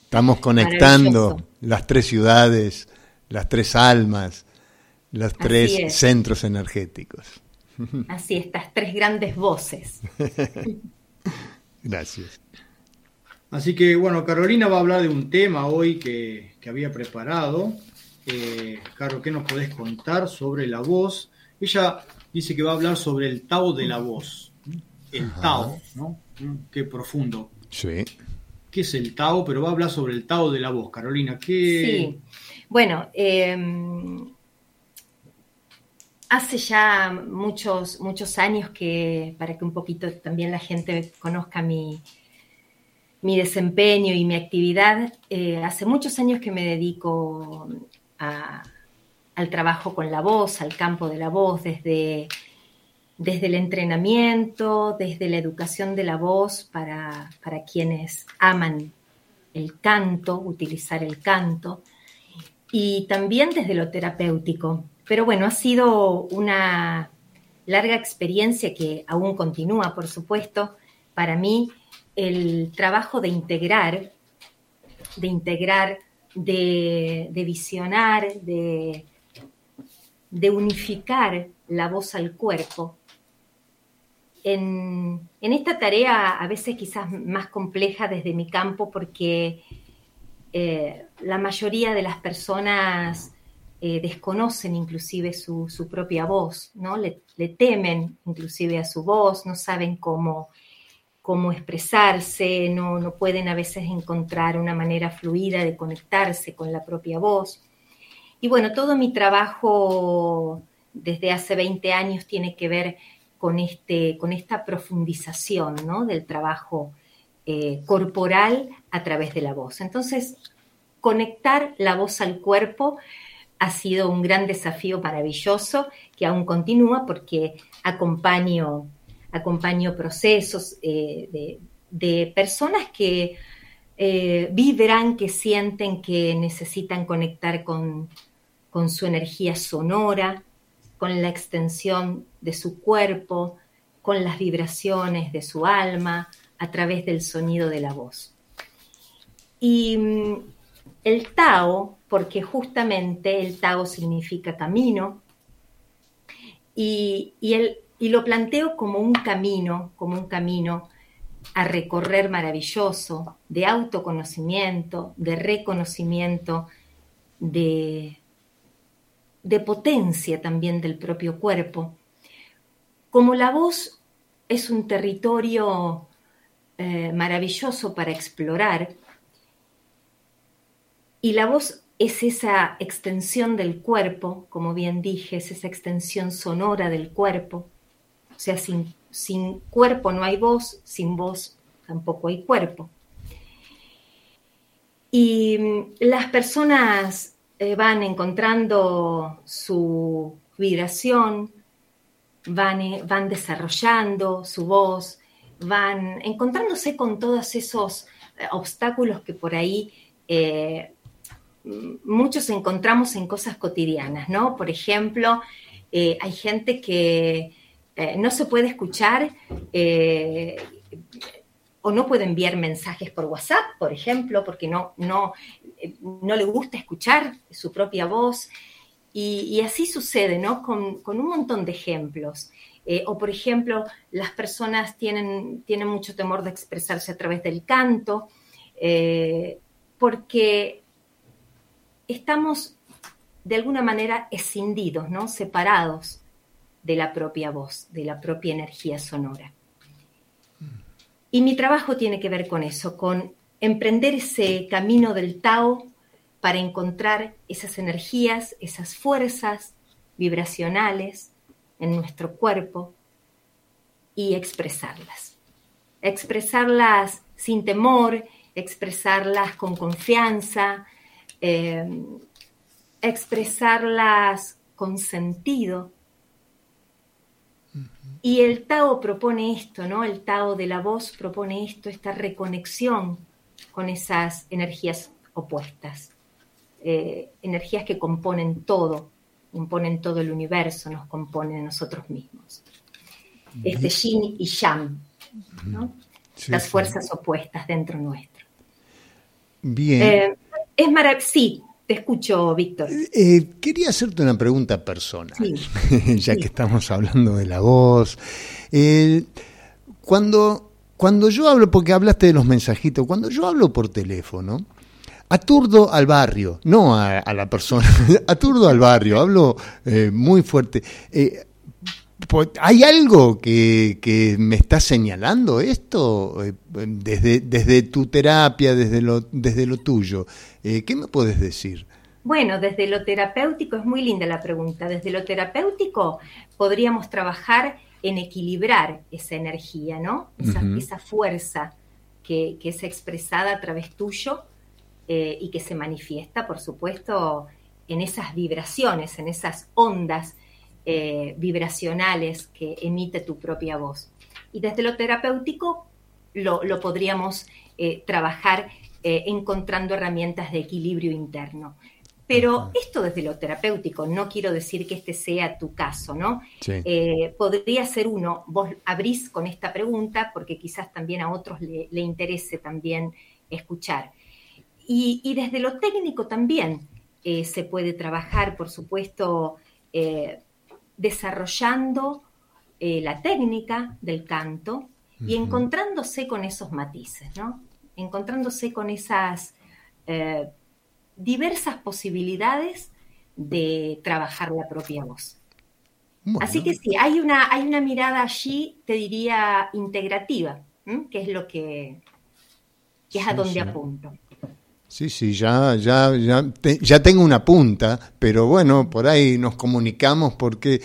estamos conectando las tres ciudades, las tres almas, los tres centros energéticos. Así, estas tres grandes voces. Gracias. Así que bueno, Carolina va a hablar de un tema hoy que, que había preparado. Eh, Caro, ¿qué nos podés contar sobre la voz? Ella dice que va a hablar sobre el Tao de la voz. El Ajá. Tao, ¿no? Qué profundo. Sí. ¿Qué es el Tao? Pero va a hablar sobre el Tao de la voz. Carolina, ¿qué, Sí. Bueno, eh, hace ya muchos, muchos años que, para que un poquito también la gente conozca mi, mi desempeño y mi actividad, eh, hace muchos años que me dedico al trabajo con la voz, al campo de la voz, desde, desde el entrenamiento, desde la educación de la voz para, para quienes aman el canto, utilizar el canto, y también desde lo terapéutico. Pero bueno, ha sido una larga experiencia que aún continúa, por supuesto. Para mí, el trabajo de integrar, de integrar, de, visionar, de, de unificar la voz al cuerpo, en, en esta tarea a veces quizás más compleja desde mi campo porque eh, la mayoría de las personas eh, desconocen inclusive su, su propia voz, ¿no? Le, le temen inclusive a su voz, no saben cómo, cómo expresarse, no, no pueden a veces encontrar una manera fluida de conectarse con la propia voz. Y bueno, todo mi trabajo desde hace 20 años tiene que ver con, este, con esta profundización ¿no? del trabajo eh, corporal a través de la voz. Entonces, conectar la voz al cuerpo ha sido un gran desafío maravilloso que aún continúa porque acompaño, acompaño procesos eh, de, personas que eh, vibran, que sienten que necesitan conectar con, con su energía sonora, con la extensión de su cuerpo, con las vibraciones de su alma, a través del sonido de la voz. Y mm, el Tao, porque justamente el Tao significa camino, y, y, el, y lo planteo como un camino, como un camino a recorrer maravilloso, de autoconocimiento, de reconocimiento, de, de potencia también del propio cuerpo. Como la voz es un territorio eh, maravilloso para explorar, y la voz es esa extensión del cuerpo, como bien dije, es esa extensión sonora del cuerpo. O sea, sin, sin cuerpo no hay voz, sin voz tampoco hay cuerpo. Y mm, las personas eh, van encontrando su vibración, van, eh, van desarrollando su voz, van encontrándose con todos esos eh, obstáculos que por ahí muchos encontramos en cosas cotidianas, ¿no? Por ejemplo, hay gente que no se puede escuchar o no puede enviar mensajes por WhatsApp, por ejemplo, porque no, no, no le gusta escuchar su propia voz. Y, así sucede, ¿no? Con, un montón de ejemplos. Eh, o, por ejemplo, las personas tienen, tienen, mucho temor de expresarse a través del canto, eh, porque estamos de alguna manera escindidos, ¿no? Separados de la propia voz, de la propia energía sonora. Y mi trabajo tiene que ver con eso, con emprender ese camino del Tao para encontrar esas energías, esas fuerzas vibracionales en nuestro cuerpo y expresarlas. Expresarlas sin temor, expresarlas con confianza, eh, expresarlas con sentido, y el Tao propone esto, ¿no? El Tao de la voz propone esto, esta reconexión con esas energías opuestas, eh, energías que componen todo, componen todo el universo, nos componen a nosotros mismos. Este yin y yang, ¿no? Las fuerzas opuestas dentro nuestro. Bien. Eh, es maravilloso, sí, te escucho, Víctor. Eh, quería hacerte una pregunta personal, ya que estamos hablando de la voz. Eh, cuando, cuando yo hablo, porque hablaste de los mensajitos, cuando yo hablo por teléfono, aturdo al barrio, no a, la persona, aturdo al barrio, hablo eh, muy fuerte. ¿Hay algo que, me está señalando esto desde, desde tu terapia, desde lo, desde lo tuyo? Eh, ¿Qué me puedes decir? Bueno, desde lo terapéutico es muy linda la pregunta. Desde lo terapéutico podríamos trabajar en equilibrar esa energía, ¿no? Esa, fuerza que, es expresada a través tuyo eh, y que se manifiesta, por supuesto, en esas vibraciones, en esas ondas eh, vibracionales que emite tu propia voz. Y desde lo terapéutico lo, podríamos trabajar eh, encontrando herramientas de equilibrio interno. Pero esto desde lo terapéutico, no quiero decir que este sea tu caso, ¿no? Eh, podría ser uno, vos abrís con esta pregunta porque quizás también a otros le, interese también escuchar. Y, desde lo técnico también eh, se puede trabajar, por supuesto, desarrollando la técnica del canto y encontrándose con esos matices, ¿no? encontrándose con esas eh, diversas posibilidades de trabajar la propia voz. Así que sí, hay una, hay una mirada allí, te diría, integrativa, que es lo que, es a donde apunto. Sí, sí, ya, ya, ya, ya tengo una punta, pero bueno, por ahí nos comunicamos porque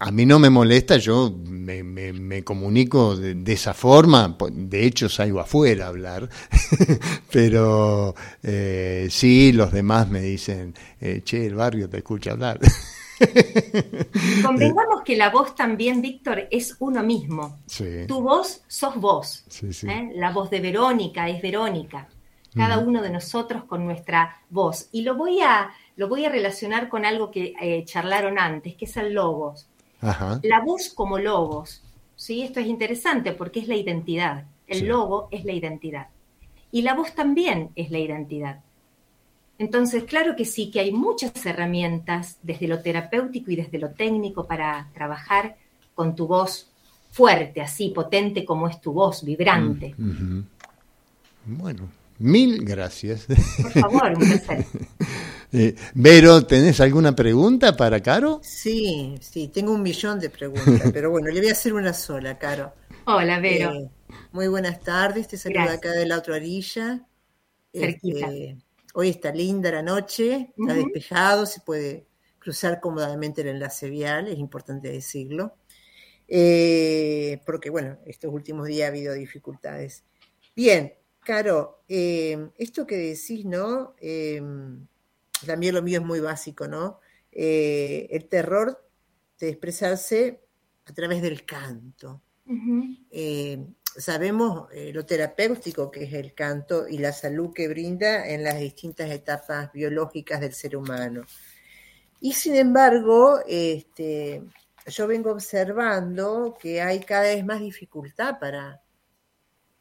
a mí no me molesta, yo me, me, comunico de, esa forma, de hecho salgo afuera a hablar, pero eh, sí, los demás me dicen, eh, che, el barrio te escucha hablar. Convengamos que la voz también, Víctor, es uno mismo. Tu voz sos vos. ¿eh? La voz de Verónica es Verónica cada uno de nosotros con nuestra voz. Y lo voy a, lo voy a relacionar con algo que eh, charlaron antes, que es el logos. La voz como logos. ¿sí? Esto es interesante porque es la identidad. El logo es la identidad. Y la voz también es la identidad. Entonces, claro que sí, que hay muchas herramientas desde lo terapéutico y desde lo técnico para trabajar con tu voz fuerte, así potente como es tu voz, vibrante. Mm, bueno, Mil gracias. Por favor, un placer. Eh, Vero, ¿tenés alguna pregunta para Caro? Sí, sí, tengo un millón de preguntas, pero bueno, le voy a hacer una sola, Caro. Hola, Vero. Eh, muy buenas tardes, te saludo acá de la otra orilla. Cerquita. Este, Hoy está linda la noche, está despejado, se puede cruzar cómodamente el enlace vial, es importante decirlo. Eh, porque bueno, estos últimos días ha habido dificultades. Bien, Caro, eh, esto que decís, ¿no? Eh, también lo mío es muy básico, ¿no? el terror de expresarse a través del canto. sabemos lo terapéutico que es el canto y la salud que brinda en las distintas etapas biológicas del ser humano. Y sin embargo, este, yo vengo observando que hay cada vez más dificultad para,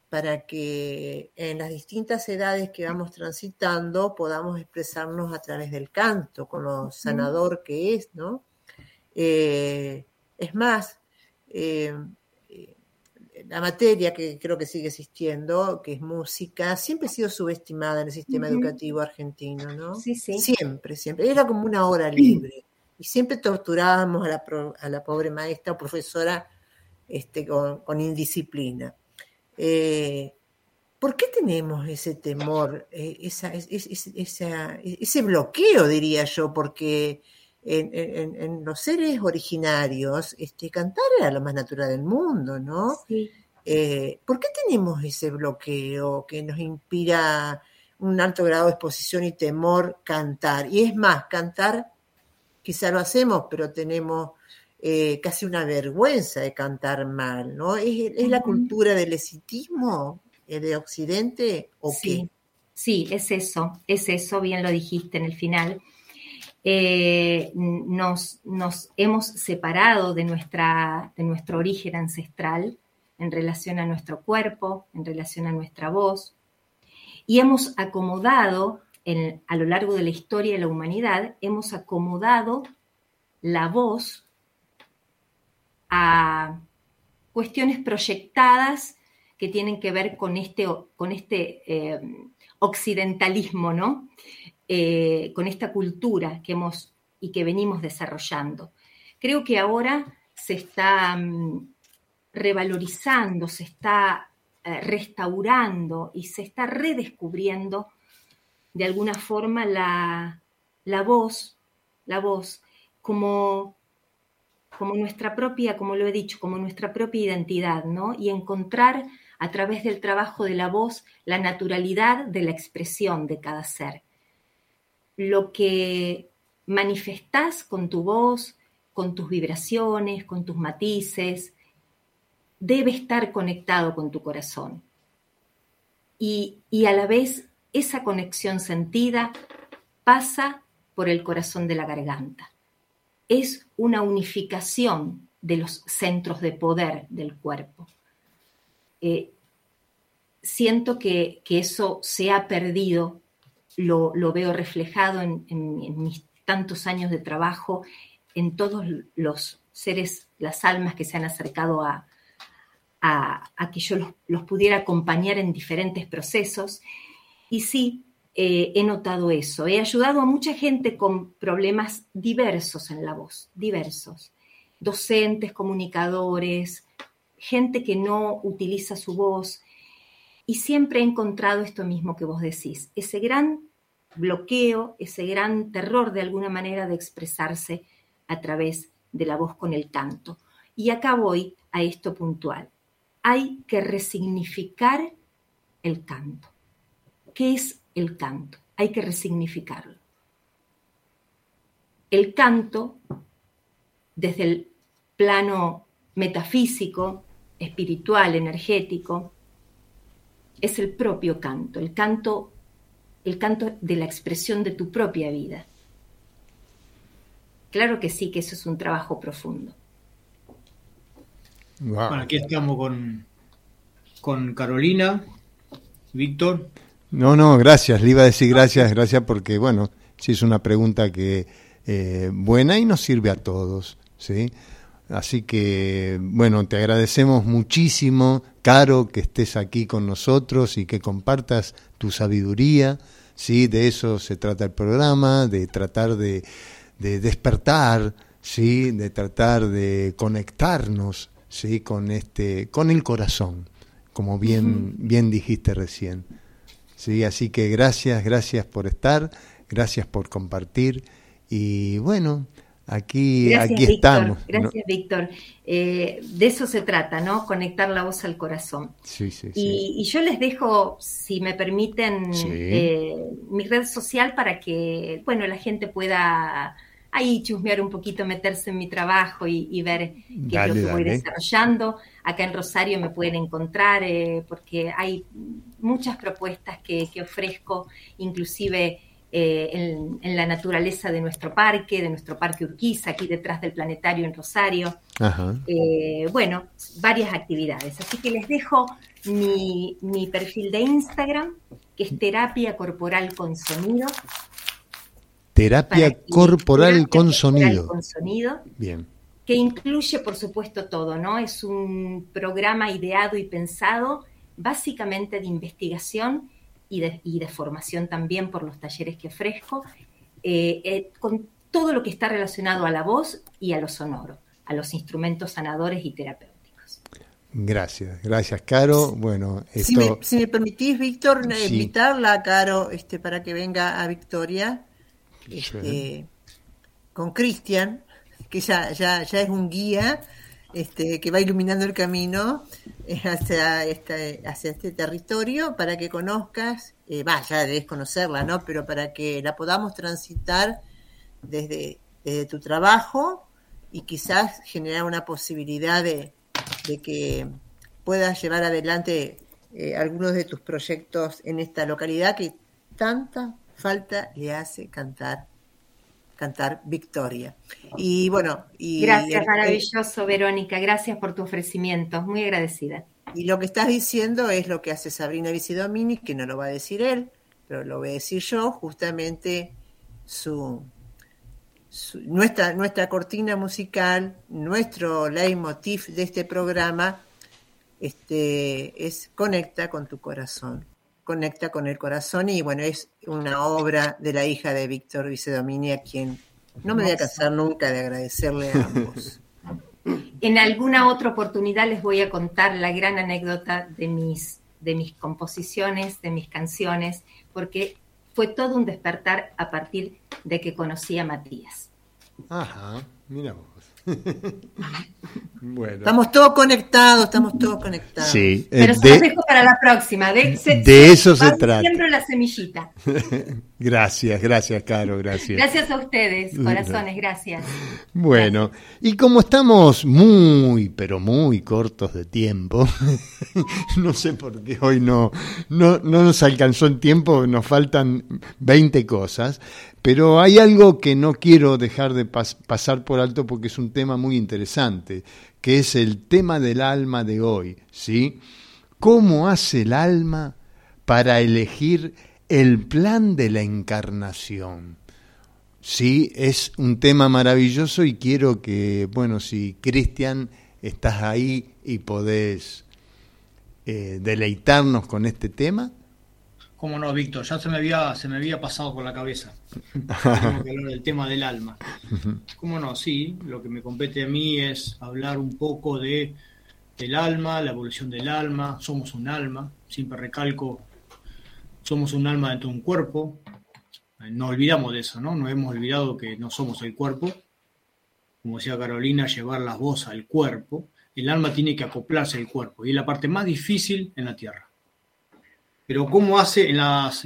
para que en las distintas edades que vamos transitando podamos expresarnos a través del canto, con lo sanador que es, ¿no? Eh, es más, eh, la materia que creo que sigue existiendo, que es música, siempre ha sido subestimada en el sistema educativo argentino, ¿no? Sí, sí. Siempre, siempre. Era como una hora libre. Y siempre torturábamos a la, a la pobre maestra o profesora este, con, indisciplina. Eh, ¿Por qué tenemos ese temor, eh, esa, ese bloqueo, diría yo? Porque en, los seres originarios este, cantar era lo más natural del mundo, ¿no? Eh, ¿Por qué tenemos ese bloqueo que nos inspira un alto grado de exposición y temor cantar? Y es más, cantar quizá lo hacemos, pero tenemos eh, casi una vergüenza de cantar mal, ¿no? ¿Es, la cultura del exitismo eh, de Occidente o sí. qué? Sí, es eso, es eso, bien lo dijiste en el final. Eh, nos, nos, hemos separado de, nuestra, de nuestro origen ancestral en relación a nuestro cuerpo, en relación a nuestra voz, y hemos acomodado a lo largo de la historia de la humanidad, hemos acomodado la voz a cuestiones proyectadas que tienen que ver con este, con este eh, occidentalismo, ¿no? Eh, con esta cultura que hemos y que venimos desarrollando. Creo que ahora se está mm, revalorizando, se está eh, restaurando y se está redescubriendo de alguna forma la, voz, la voz como, como nuestra propia, como lo he dicho, como nuestra propia identidad, ¿no? Y encontrar a través del trabajo de la voz la naturalidad de la expresión de cada ser. Lo que manifestás con tu voz, con tus vibraciones, con tus matices, debe estar conectado con tu corazón. Y, y a la vez esa conexión sentida pasa por el corazón de la garganta. Es una unificación de los centros de poder del cuerpo. Eh, siento que, eso se ha perdido, lo, veo reflejado en, mis tantos años de trabajo, en todos los seres, las almas que se han acercado a, a, que yo los, los, pudiera acompañar en diferentes procesos y sí, eh, he notado eso. He ayudado a mucha gente con problemas diversos en la voz, diversos. Docentes, comunicadores, gente que no utiliza su voz. Y siempre he encontrado esto mismo que vos decís, ese gran bloqueo, ese gran terror de alguna manera de expresarse a través de la voz con el canto. Y acá voy a esto puntual. Hay que resignificar el canto. ¿Qué es el canto? Hay que resignificarlo. El canto, desde el plano metafísico, espiritual, energético, es el propio canto, el canto, el canto de la expresión de tu propia vida. Claro que sí, que eso es un trabajo profundo. Bueno, aquí estamos con, con Carolina, Víctor, no, no, gracias. Le iba a decir gracias, gracias porque, bueno, sí es una pregunta que eh, buena y nos sirve a todos, ¿sí? Así que, bueno, te agradecemos muchísimo, Caro, que estés aquí con nosotros y que compartas tu sabiduría, ¿sí? De eso se trata el programa, de tratar de, de despertar, ¿sí? De tratar de conectarnos, ¿sí? Con, este, con el corazón, como bien, bien dijiste recién. ¿Sí? Así que gracias, gracias por estar, gracias por compartir y bueno, aquí, Gracias, aquí Víctor. estamos. ¿no? Gracias, Víctor. Eh, de eso se trata, ¿no? Conectar la voz al corazón. Sí, sí, sí. Y, y yo les dejo, si me permiten, eh, mi red social para que, bueno, la gente pueda ahí chusmear un poquito, meterse en mi trabajo y, y ver qué Dale, es lo que voy desarrollando. Acá en Rosario me pueden encontrar eh, porque hay muchas propuestas que, que ofrezco, inclusive eh, en, en la naturaleza de nuestro parque, de nuestro parque Urquiza, aquí detrás del planetario en Rosario. Ajá. Eh, bueno, varias actividades. Así que les dejo mi, mi perfil de Instagram, que es terapia corporal con sonido. Terapia corporal terapia con corporal sonido. con sonido, Bien. Que incluye, por supuesto, todo, ¿no? Es un programa ideado y pensado básicamente de investigación y de, y de formación también por los talleres que ofrezco, eh, eh, con todo lo que está relacionado a la voz y a lo sonoro, a los instrumentos sanadores y terapéuticos. Gracias, gracias, Caro. Bueno, Si me, esto. si me permitís, Víctor, eh, Sí. invitarla a Caro este, para que venga a Victoria este, Sí. con Cristian, que ya, ya, ya es un guía este, que va iluminando el camino eh, hacia, este, hacia este territorio para que conozcas, eh, va, ya debes conocerla, ¿no? Pero para que la podamos transitar desde, desde tu trabajo y quizás generar una posibilidad de, de que puedas llevar adelante eh, algunos de tus proyectos en esta localidad que tanta falta le hace cantar cantar Victoria. Y bueno, y, Gracias, maravilloso, Verónica. Gracias por tu ofrecimiento. Muy agradecida. y lo que estás diciendo es lo que hace Sabrina Visidomini, que no lo va a decir él, pero lo voy a decir yo, justamente su, su- nuestra, nuestra cortina musical, nuestro leitmotiv de este programa, este, es conecta con tu corazón, conecta con el corazón y bueno, es una obra de la hija de Víctor Vicedomini a quien no me voy a cansar nunca de agradecerle a ambos. En alguna otra oportunidad les voy a contar la gran anécdota de mis, de mis composiciones, de mis canciones, porque fue todo un despertar a partir de que conocí a Matías. Ajá, mira vos. Bueno. Estamos todos conectados, estamos todos conectados. Sí, eh, Pero se los de, dejo para la próxima. De, se- de eso se trata. Siembro la semillita. gracias, gracias, Caro, gracias. Gracias a ustedes, corazones, gracias. Bueno, y como estamos muy, pero muy cortos de tiempo, no sé por qué hoy no, no, no nos alcanzó el tiempo, nos faltan 20 cosas, pero hay algo que no quiero dejar de pas- pasar por alto porque es un tema muy interesante, que es el tema del alma de hoy, ¿sí? ¿Cómo hace el alma para elegir el plan de la encarnación? Sí, es un tema maravilloso y quiero que, bueno, si Cristian estás ahí y podés eh, deleitarnos con este tema. Cómo no, Víctor, ya se me había, se me había pasado por la cabeza. Tengo que hablar del tema del alma. Cómo no, sí, lo que me compete a mí es hablar un poco de del alma, la evolución del alma, somos un alma, siempre recalco, somos un alma dentro de un cuerpo, no olvidamos de eso, ¿no? No hemos olvidado que no somos el cuerpo, como decía Carolina, llevar la voz al cuerpo, el alma tiene que acoplarse al cuerpo y es la parte más difícil en la Tierra. Pero cómo hace, en,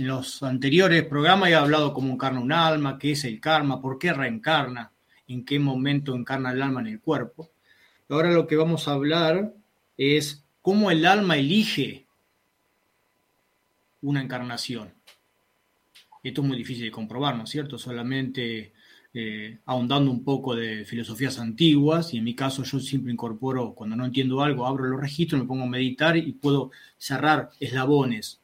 los anteriores programas he hablado cómo encarna un alma, qué es el karma, por qué reencarna, en qué momento encarna el alma en el cuerpo. Ahora lo que vamos a hablar es cómo el alma elige una encarnación. Esto es muy difícil de comprobar, ¿no es cierto? Solamente eh, ahondando un poco de filosofías antiguas, y en mi caso yo siempre incorporo, cuando no entiendo algo, abro los registros, me pongo a meditar y puedo cerrar eslabones.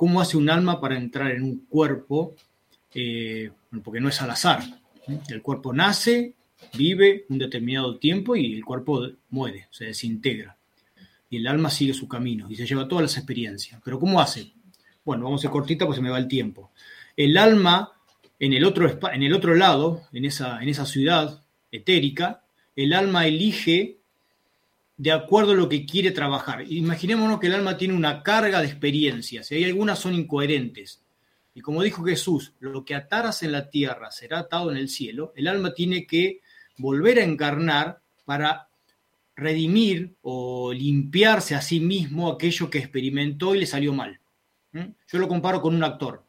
¿Cómo hace un alma para entrar en un cuerpo? Eh, porque no es al azar. El cuerpo nace, vive un determinado tiempo y el cuerpo muere, se desintegra. Y el alma sigue su camino y se lleva todas las experiencias. Pero ¿cómo hace? Bueno, vamos a ser cortita porque se me va el tiempo. El alma, en el otro, en el otro lado, en esa, en esa ciudad etérica, el alma elige de acuerdo a lo que quiere trabajar. Imaginémonos que el alma tiene una carga de experiencias y hay algunas son incoherentes. Y como dijo Jesús, lo que ataras en la tierra será atado en el cielo, el alma tiene que volver a encarnar para redimir o limpiarse a sí mismo aquello que experimentó y le salió mal. Yo lo comparo con un actor.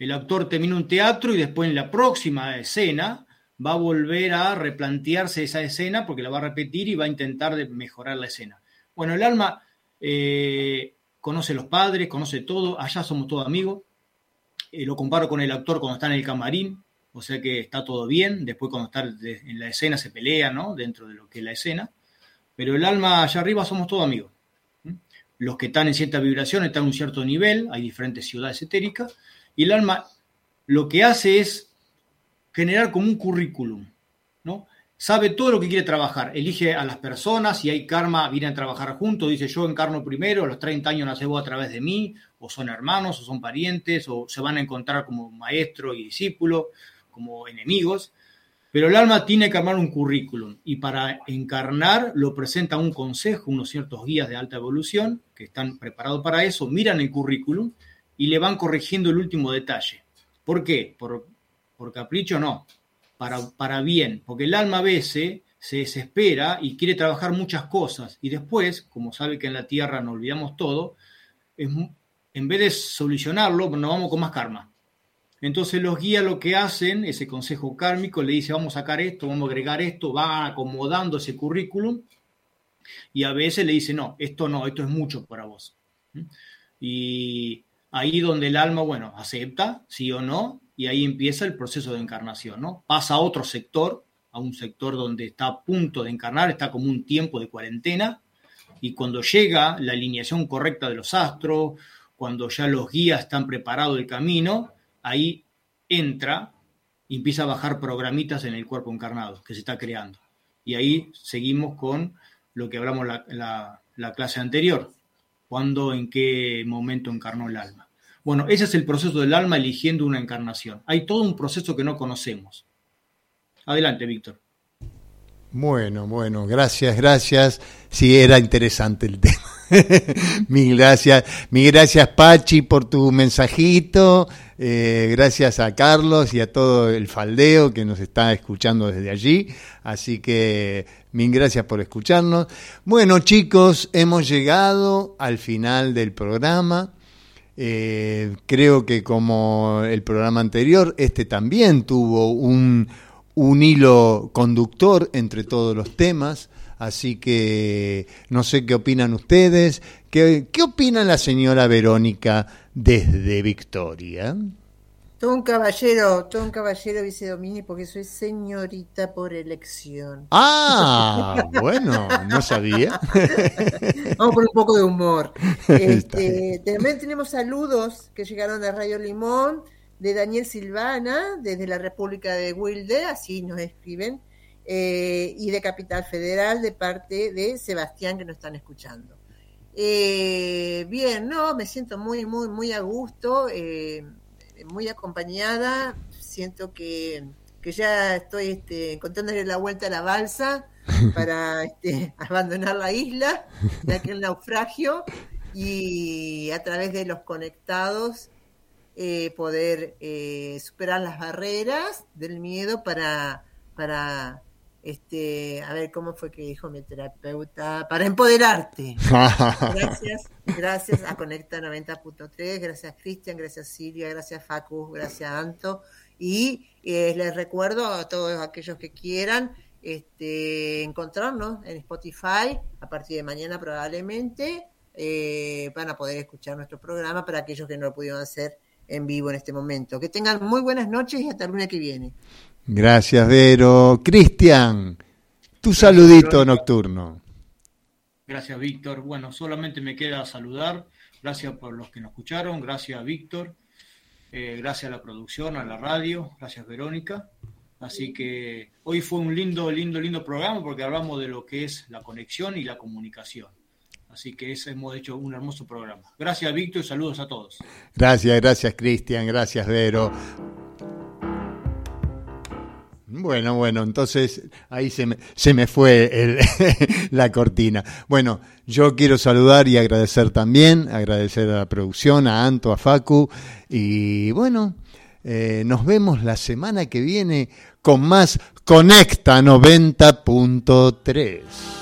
El actor termina un teatro y después en la próxima escena va a volver a replantearse esa escena porque la va a repetir y va a intentar mejorar la escena. Bueno, el alma eh, conoce los padres, conoce todo, allá somos todos amigos. Eh, lo comparo con el actor cuando está en el camarín, o sea que está todo bien, después cuando está en la escena se pelea, ¿no? Dentro de lo que es la escena. Pero el alma allá arriba somos todos amigos. Los que están en cierta vibración están en un cierto nivel, hay diferentes ciudades etéricas, y el alma lo que hace es generar como un currículum, ¿no? Sabe todo lo que quiere trabajar, elige a las personas, si hay karma, vienen a trabajar juntos, dice yo encarno primero, a los 30 años nace vos a través de mí, o son hermanos, o son parientes, o se van a encontrar como maestro y discípulo, como enemigos, pero el alma tiene que armar un currículum y para encarnar lo presenta un consejo, unos ciertos guías de alta evolución que están preparados para eso, miran el currículum y le van corrigiendo el último detalle. ¿Por qué? Por, por capricho no, para, para bien, porque el alma a veces se desespera y quiere trabajar muchas cosas y después, como sabe que en la tierra no olvidamos todo, en vez de solucionarlo, nos vamos con más karma. Entonces los guías lo que hacen, ese consejo kármico, le dice vamos a sacar esto, vamos a agregar esto, va acomodando ese currículum y a veces le dice no, esto no, esto es mucho para vos. Y ahí donde el alma, bueno, acepta, sí o no, y ahí empieza el proceso de encarnación, ¿no? Pasa a otro sector, a un sector donde está a punto de encarnar, está como un tiempo de cuarentena, y cuando llega la alineación correcta de los astros, cuando ya los guías están preparados el camino, ahí entra y empieza a bajar programitas en el cuerpo encarnado que se está creando. Y ahí seguimos con lo que hablamos la, la clase anterior, cuándo, en qué momento encarnó el alma. Bueno, ese es el proceso del alma eligiendo una encarnación. Hay todo un proceso que no conocemos. Adelante, Víctor. Bueno, bueno, gracias, gracias. Sí, era interesante el tema. mil gracias, mil gracias Pachi por tu mensajito. Eh, gracias a Carlos y a todo el faldeo que nos está escuchando desde allí. Así que mil gracias por escucharnos. Bueno, chicos, hemos llegado al final del programa. Eh, creo que como el programa anterior, este también tuvo un, un hilo conductor entre todos los temas. Así que no sé qué opinan ustedes. ¿Qué, qué opina la señora Verónica desde Victoria? Todo un caballero, todo un caballero dice Domini porque soy señorita por elección. Ah, bueno, no sabía. Vamos por un poco de humor. Este, también tenemos saludos que llegaron de Radio Limón, de Daniel Silvana, desde la República de Wilde, así nos escriben, eh, y de Capital Federal, de parte de Sebastián, que nos están escuchando. Eh, bien, no, me siento muy, muy, muy a gusto. Eh, muy acompañada, siento que, ya estoy este, encontrándole la vuelta a la balsa para este, abandonar la isla de aquel naufragio y a través de los conectados eh, poder eh, superar las barreras del miedo para, para este, a ver cómo fue que dijo mi terapeuta, para empoderarte. Gracias, gracias a Conecta 90.3, gracias Cristian, gracias Silvia, gracias Facu, gracias Anto. Y eh, les recuerdo a todos aquellos que quieran este, encontrarnos en Spotify a partir de mañana probablemente. Eh, van a poder escuchar nuestro programa para aquellos que no lo pudieron hacer en vivo en este momento. Que tengan muy buenas noches y hasta el lunes que viene. Gracias, Vero. Cristian, tu saludito nocturno. Gracias, Víctor. Bueno, solamente me queda saludar. Gracias por los que nos escucharon. Gracias, Víctor. Eh, gracias a la producción, a la radio. Gracias, Verónica. Así que hoy fue un lindo, lindo, lindo programa porque hablamos de lo que es la conexión y la comunicación. Así que ese hemos hecho un hermoso programa. Gracias, Víctor, y saludos a todos. Gracias, gracias, Cristian. Gracias, Vero. Bueno, bueno, entonces ahí se me, se me fue la cortina. Bueno, yo quiero saludar y agradecer también, agradecer a la producción, a Anto, a Facu, y bueno, eh, nos vemos la semana que viene con más Conecta 90.3.